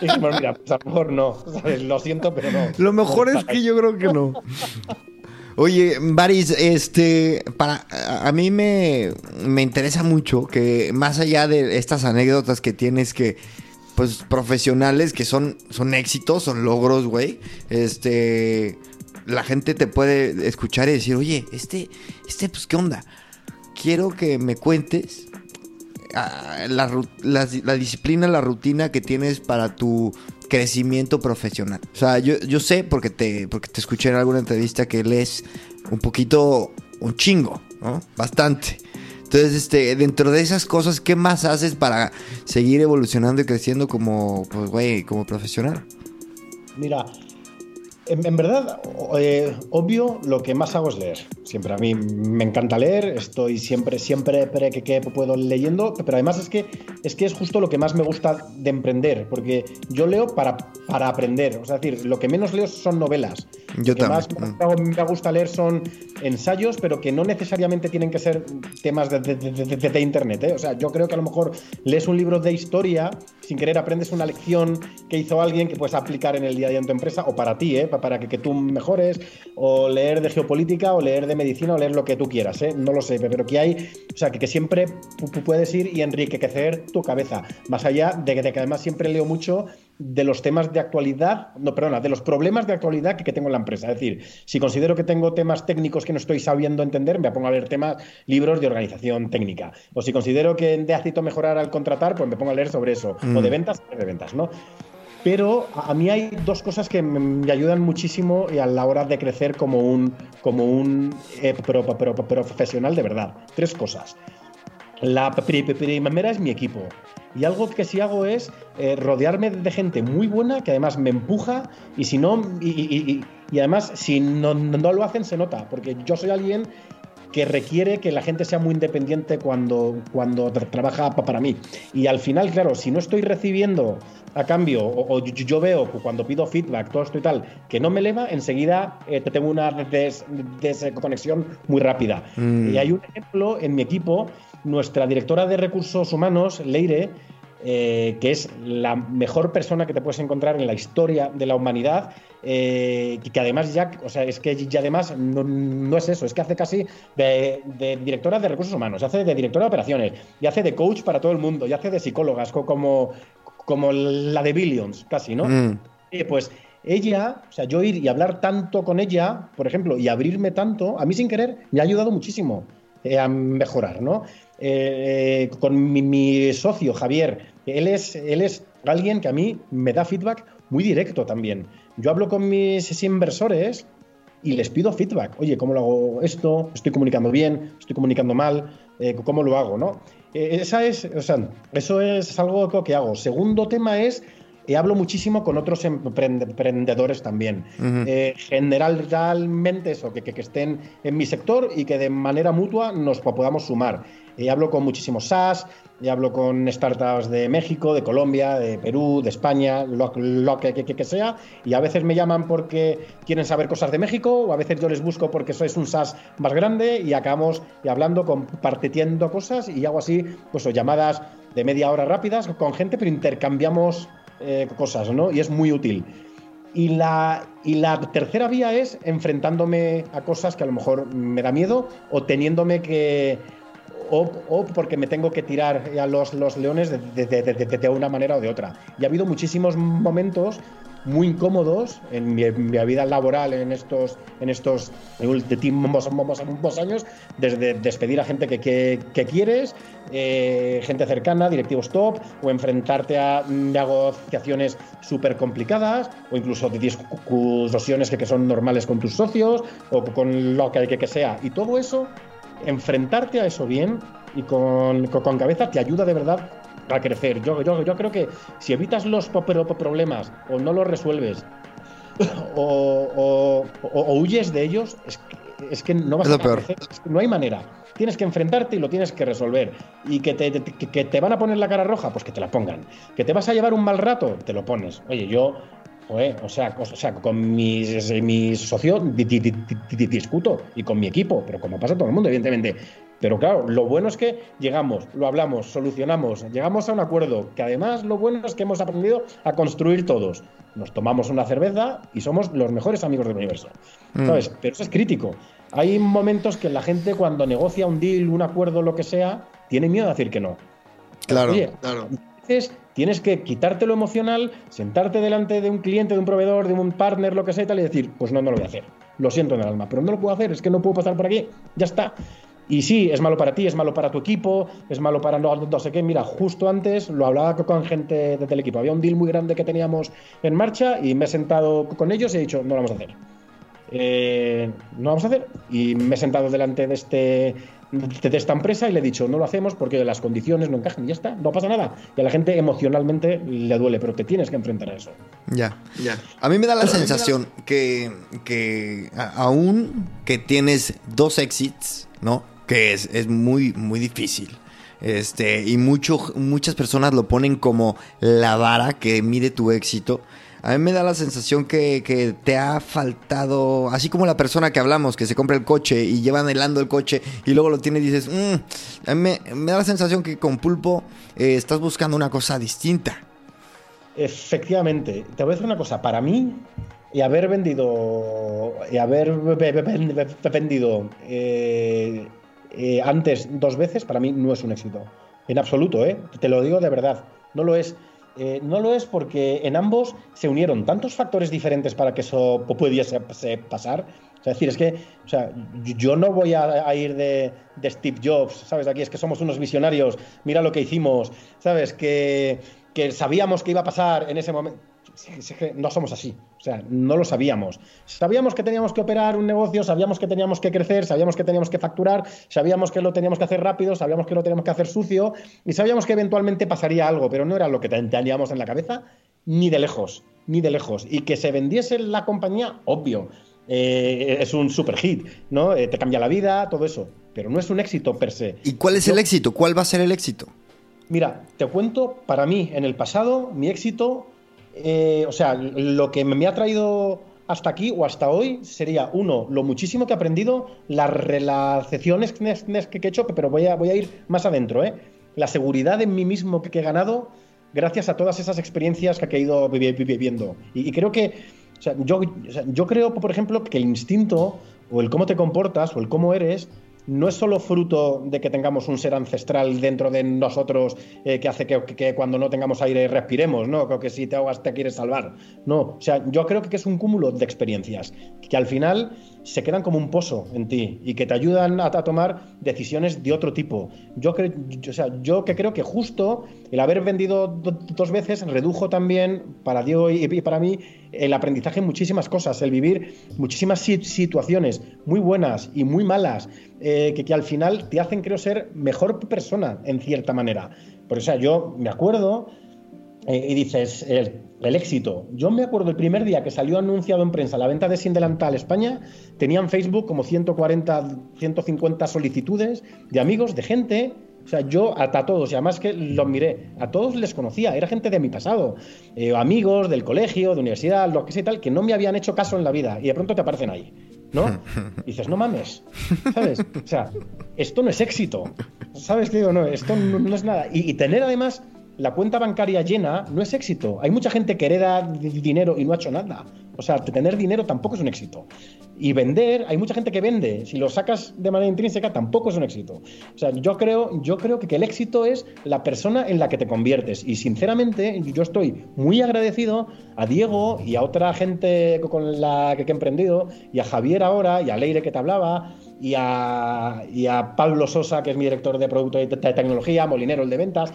S3: mira, pues a lo mejor no, lo siento, pero no.
S1: Lo mejor es que yo creo que no. Oye, Baris, este, para, a mí me, me interesa mucho que más allá de estas anécdotas que tienes que, pues, profesionales que son, son éxitos, son logros, güey, este, la gente te puede escuchar y decir, oye, este, este, pues, ¿qué onda? Quiero que me cuentes ah, la, disciplina, la rutina que tienes para tu crecimiento profesional. O sea, yo, sé porque te, porque te escuché en alguna entrevista que lees un poquito, un chingo, ¿no? Bastante. Entonces, este, dentro de esas cosas, ¿qué más haces para seguir evolucionando y creciendo como, pues, güey, como profesional?
S3: Mira, en, verdad, eh, obvio, lo que más hago es leer. Siempre a mí me encanta leer, estoy siempre, siempre que, que, puedo leyendo, pero además es que, es que es justo lo que más me gusta de emprender, porque yo leo para, para aprender. Es decir, lo que menos leo son novelas.
S1: Yo
S3: lo que
S1: más
S3: me gusta leer son ensayos, pero que no necesariamente tienen que ser temas de, de, internet. ¿eh? O sea, yo creo que a lo mejor lees un libro de historia, sin querer aprendes una lección que hizo alguien que puedes aplicar en el día a día en tu empresa o para ti, ¿eh? para que, tú mejores, o leer de geopolítica, o leer de medicina, o leer lo que tú quieras, ¿eh? no lo sé, pero que hay, o sea, que, que siempre puedes ir y enriquecer tu cabeza, más allá de que, de que además siempre leo mucho de los temas de actualidad, no, perdona, de los problemas de actualidad que, tengo en la empresa. Es decir, si considero que tengo temas técnicos que no estoy sabiendo entender, me pongo a leer temas, libros de organización técnica. O si considero que necesito mejorar al contratar, pues me pongo a leer sobre eso. O de mm. ventas, de ventas, ¿no? Pero a mí hay dos cosas que me ayudan muchísimo a la hora de crecer como un, como un eh, profesional de verdad. Tres cosas. La primera es mi equipo. Y algo que sí hago es eh, rodearme de gente muy buena que además me empuja y si no, y, además si no, no, lo hacen se nota, porque yo soy alguien que requiere que la gente sea muy independiente cuando, cuando trabaja para mí. Y al final, claro, si no estoy recibiendo a cambio, o, yo veo cuando pido feedback, todo esto y tal, que no me eleva, enseguida eh, te tengo una desconexión muy rápida. Mm. Y hay un ejemplo en mi equipo, nuestra directora de recursos humanos, Leire, eh, que es la mejor persona que te puedes encontrar en la historia de la humanidad, eh, que además ya, o sea, es que ya además no, es eso, es que hace casi de, directora de recursos humanos, hace de directora de operaciones, y hace de coach para todo el mundo, y hace de psicólogas, como, como la de Billions, casi, ¿no? Mm. pues ella, o sea, yo ir y hablar tanto con ella, por ejemplo, y abrirme tanto, a mí sin querer, me ha ayudado muchísimo eh, a mejorar, ¿no? Eh, con mi, socio Javier, él es, él es alguien que a mí me da feedback muy directo también. Yo hablo con mis inversores y les pido feedback. Oye, ¿cómo lo hago esto? ¿Estoy comunicando bien? ¿Estoy comunicando mal? Eh, ¿Cómo lo hago? ¿no? esa es, o sea, eso es algo que hago. Segundo tema es y hablo muchísimo con otros emprendedores también. Eh, generalmente eso, que, que, estén en mi sector y que de manera mutua nos podamos sumar. Y hablo con muchísimos SaaS, y hablo con startups de México, de Colombia, de Perú, de España, lo, que, que, sea, y a veces me llaman porque quieren saber cosas de México, o a veces yo les busco porque sois un SaaS más grande y acabamos hablando, compartiendo cosas y hago así, pues llamadas de media hora rápidas con gente, pero intercambiamos eh, cosas, ¿no? Y es muy útil. Y la, y la tercera vía es enfrentándome a cosas que a lo mejor me da miedo o teniéndome que, o, porque me tengo que tirar a los, los leones de, de, una manera o de otra. Y ha habido muchísimos momentos muy incómodos en mi, vida laboral en estos, en estos últimos, años, desde despedir a gente que, quieres, eh, gente cercana, directivos top, o enfrentarte a negociaciones súper complicadas, o incluso de discusiones que, que son normales con tus socios, o con lo que, que sea. Y todo eso enfrentarte a eso bien y con, con, cabeza te ayuda de verdad a crecer. Yo, yo, yo creo que si evitas los problemas o no los resuelves o, huyes de ellos, es que, es que no vas a crecer. no hay manera. Tienes que enfrentarte y lo tienes que resolver. Y que te, que te van a poner la cara roja, pues que te la pongan. Que te vas a llevar un mal rato, te lo pones. Oye, yo o sea, o sea, con mis, mis socios discuto y con mi equipo, pero como pasa todo el mundo, evidentemente. Pero claro, lo bueno es que llegamos, lo hablamos, solucionamos, llegamos a un acuerdo, que además lo bueno es que hemos aprendido a construir todos. Nos tomamos una cerveza y somos los mejores amigos del universo. Mm. ¿Sabes? Pero eso es crítico. Hay momentos que la gente cuando negocia un deal, un acuerdo, lo que sea, tiene miedo a decir que no.
S1: Claro, claro
S3: tienes que quitarte lo emocional, sentarte delante de un cliente, de un proveedor, de un partner, lo que sea y tal, y decir, pues no, no lo voy a hacer. Lo siento en el alma, pero no lo puedo hacer, es que no puedo pasar por aquí, ya está. Y sí, es malo para ti, es malo para tu equipo, es malo para no, no sé qué. Mira, justo antes lo hablaba con gente del equipo. Había un deal muy grande que teníamos en marcha y me he sentado con ellos y he dicho, no lo vamos a hacer. Eh, no lo vamos a hacer. Y me he sentado delante de este de esta empresa y le he dicho, no lo hacemos porque las condiciones no encajan y ya está, no pasa nada. Y a la gente emocionalmente le duele, pero te tienes que enfrentar a eso.
S1: Ya, ya. A mí me da la sensación que, que aún que tienes dos exits, ¿no? Que es, es muy, muy difícil. Este, y mucho, muchas personas lo ponen como la vara que mide tu éxito. A mí me da la sensación que, te ha faltado, así como la persona que hablamos, que se compra el coche y lleva anhelando el coche y luego lo tiene y dices, mm", a mí me, da la sensación que con Pulpo eh, estás buscando una cosa distinta.
S3: Efectivamente. Te voy a decir una cosa. Para mí, y haber vendido, y haber vendido eh, eh, antes dos veces, para mí no es un éxito. En absoluto, ¿eh? Te lo digo de verdad. No lo es. Eh, no lo es porque en ambos se unieron tantos factores diferentes para que eso pudiese pasar. es decir, es que o sea, yo no voy a, ir de, Steve Jobs, ¿sabes? Aquí es que somos unos visionarios, mira lo que hicimos, ¿sabes? Que, que sabíamos que iba a pasar en ese momento no somos así. O sea, no lo sabíamos. Sabíamos que teníamos que operar un negocio, sabíamos que teníamos que crecer, sabíamos que teníamos que facturar, sabíamos que lo teníamos que hacer rápido, sabíamos que lo teníamos que hacer sucio y sabíamos que eventualmente pasaría algo, pero no era lo que teníamos en la cabeza ni de lejos, ni de lejos. Y que se vendiese la compañía, obvio. Eh, es un super hit, ¿no? Eh, te cambia la vida, todo eso. Pero no es un éxito per se.
S1: ¿Y cuál es el éxito? ¿Cuál va a ser el éxito?
S3: Mira, te cuento, para mí, en el pasado, mi éxito eh, o sea, lo que me ha traído hasta aquí o hasta hoy sería, uno, lo muchísimo que he aprendido, las relaciones que he hecho, pero voy a, voy a ir más adentro, ¿eh? La seguridad en mí mismo que, he ganado gracias a todas esas experiencias que he ido viviendo. Y, creo que, o sea, yo, yo creo, por ejemplo, que el instinto o el cómo te comportas o el cómo eres no es solo fruto de que tengamos un ser ancestral dentro de nosotros eh, que hace que, cuando no tengamos aire respiremos, ¿no? Que si te ahogas te quieres salvar. No, o sea, yo creo que es un cúmulo de experiencias que al final se quedan como un pozo en ti y que te ayudan a, tomar decisiones de otro tipo. Yo, o sea, yo que creo que justo el haber vendido dos veces redujo también para Diego y, para mí el aprendizaje en muchísimas cosas, el vivir muchísimas situaciones muy buenas y muy malas eh, que, que, al final te hacen, creo, ser mejor persona en cierta manera. Por eso, yo me acuerdo eh, y dices, el, el, éxito. Yo me acuerdo el primer día que salió anunciado en prensa la venta de Sin Delantal España, tenía en Facebook como 140, 150 solicitudes de amigos, de gente. O sea, yo a, todos, y además que los miré, a todos les conocía, era gente de mi pasado, eh, amigos del colegio, de universidad, lo que sea y tal, que no me habían hecho caso en la vida y de pronto te aparecen ahí. ¿no? Y dices, no mames, ¿sabes? O sea, esto no es éxito, ¿sabes digo? No, esto no, no es nada. Y, y, tener además la cuenta bancaria llena no es éxito. Hay mucha gente que hereda dinero y no ha hecho nada. O sea, tener dinero tampoco es un éxito. Y vender, hay mucha gente que vende. Si lo sacas de manera intrínseca, tampoco es un éxito. O sea, yo creo, yo creo que, el éxito es la persona en la que te conviertes. Y sinceramente, yo estoy muy agradecido a Diego y a otra gente con la que he emprendido, y a Javier ahora, y a Leire que te hablaba, y a, y a Pablo Sosa, que es mi director de producto y de tecnología, Molinero, el de ventas.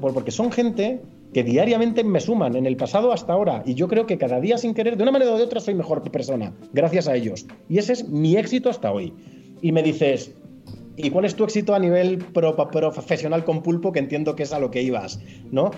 S3: Porque son gente que diariamente me suman en el pasado hasta ahora y yo creo que cada día sin querer, de una manera o de otra, soy mejor persona, gracias a ellos. Y ese es mi éxito hasta hoy. Y me dices, ¿y cuál es tu éxito a nivel pro, profesional con pulpo? Que entiendo que es a lo que ibas, ¿no?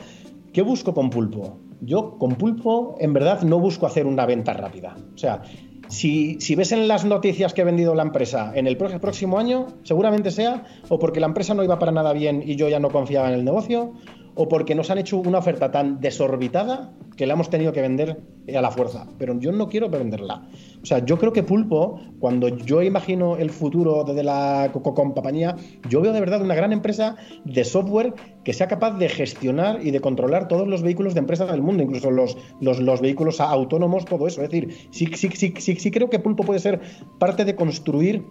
S3: ¿Qué busco con pulpo? Yo con pulpo en verdad no busco hacer una venta rápida. O sea, si, si, ves en las noticias que ha vendido la empresa en el próximo año, seguramente sea o porque la empresa no iba para nada bien y yo ya no confiaba en el negocio, o porque nos han hecho una oferta tan desorbitada que la hemos tenido que vender a la fuerza. Pero yo no quiero venderla. O sea, yo creo que Pulpo, cuando yo imagino el futuro de la compañía, yo veo de verdad una gran empresa de software que sea capaz de gestionar y de controlar todos los vehículos de empresas del mundo, incluso los, los, los vehículos autónomos, todo eso. Es decir, sí, sí, sí, sí, sí creo que Pulpo puede ser parte de construir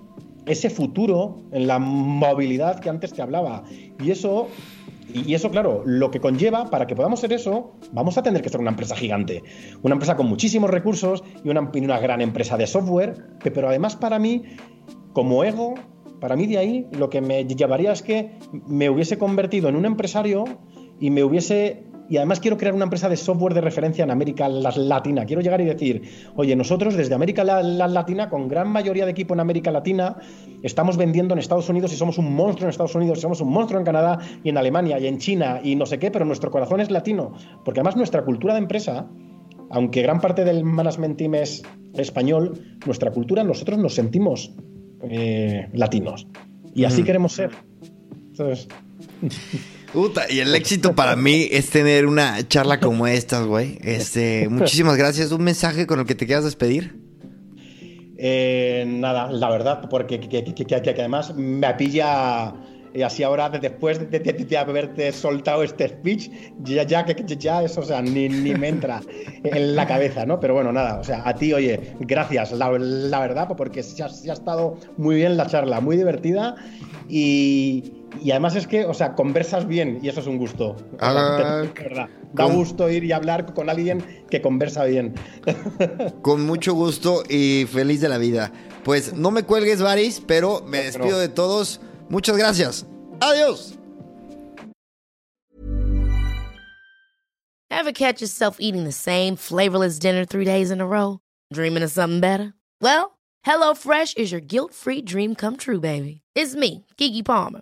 S3: ese futuro en la movilidad que antes te hablaba. Y eso y eso, claro, lo que conlleva, para que podamos ser eso, vamos a tener que ser una empresa gigante. Una empresa con muchísimos recursos y una, una gran empresa de software, que, pero además para mí, como ego, para mí de ahí lo que me llevaría es que me hubiese convertido en un empresario y me hubiese y además quiero crear una empresa de software de referencia en América Latina. Quiero llegar y decir, oye, nosotros desde América Latina, con gran mayoría de equipo en América Latina, estamos vendiendo en Estados Unidos y somos un monstruo en Estados Unidos, y somos un monstruo en Canadá y en Alemania y en China y no sé qué, pero nuestro corazón es latino. Porque además nuestra cultura de empresa, aunque gran parte del management team es español, nuestra cultura, nosotros nos sentimos eh, latinos. Y así mm. queremos ser. Entonces...
S1: y el éxito para mí es tener una charla como esta, güey. Este, muchísimas gracias. ¿Un mensaje con el que te quieras despedir?
S3: Eh, nada, la verdad, porque que, además me pilla y así ahora después de, haberte soltado este speech, ya, ya, ya eso, o sea, ni, ni, me entra en la cabeza, ¿no? Pero bueno, nada, o sea, a ti, oye, gracias, la, la verdad, porque se ha, se ha, estado muy bien la charla, muy divertida y, y además es que, o sea, conversas bien y eso es un gusto. Ah, verdad. Da gusto ir y hablar con alguien que conversa bien.
S1: Con mucho gusto y feliz de la vida. Pues no me cuelgues, Baris, pero me despido de todos. Muchas gracias. Adiós.
S5: Ever catch yourself eating the same flavorless dinner three days in a row? Dreaming of something better? Well, HelloFresh is your guilt-free dream come true, baby. It's me, Kiki Palmer.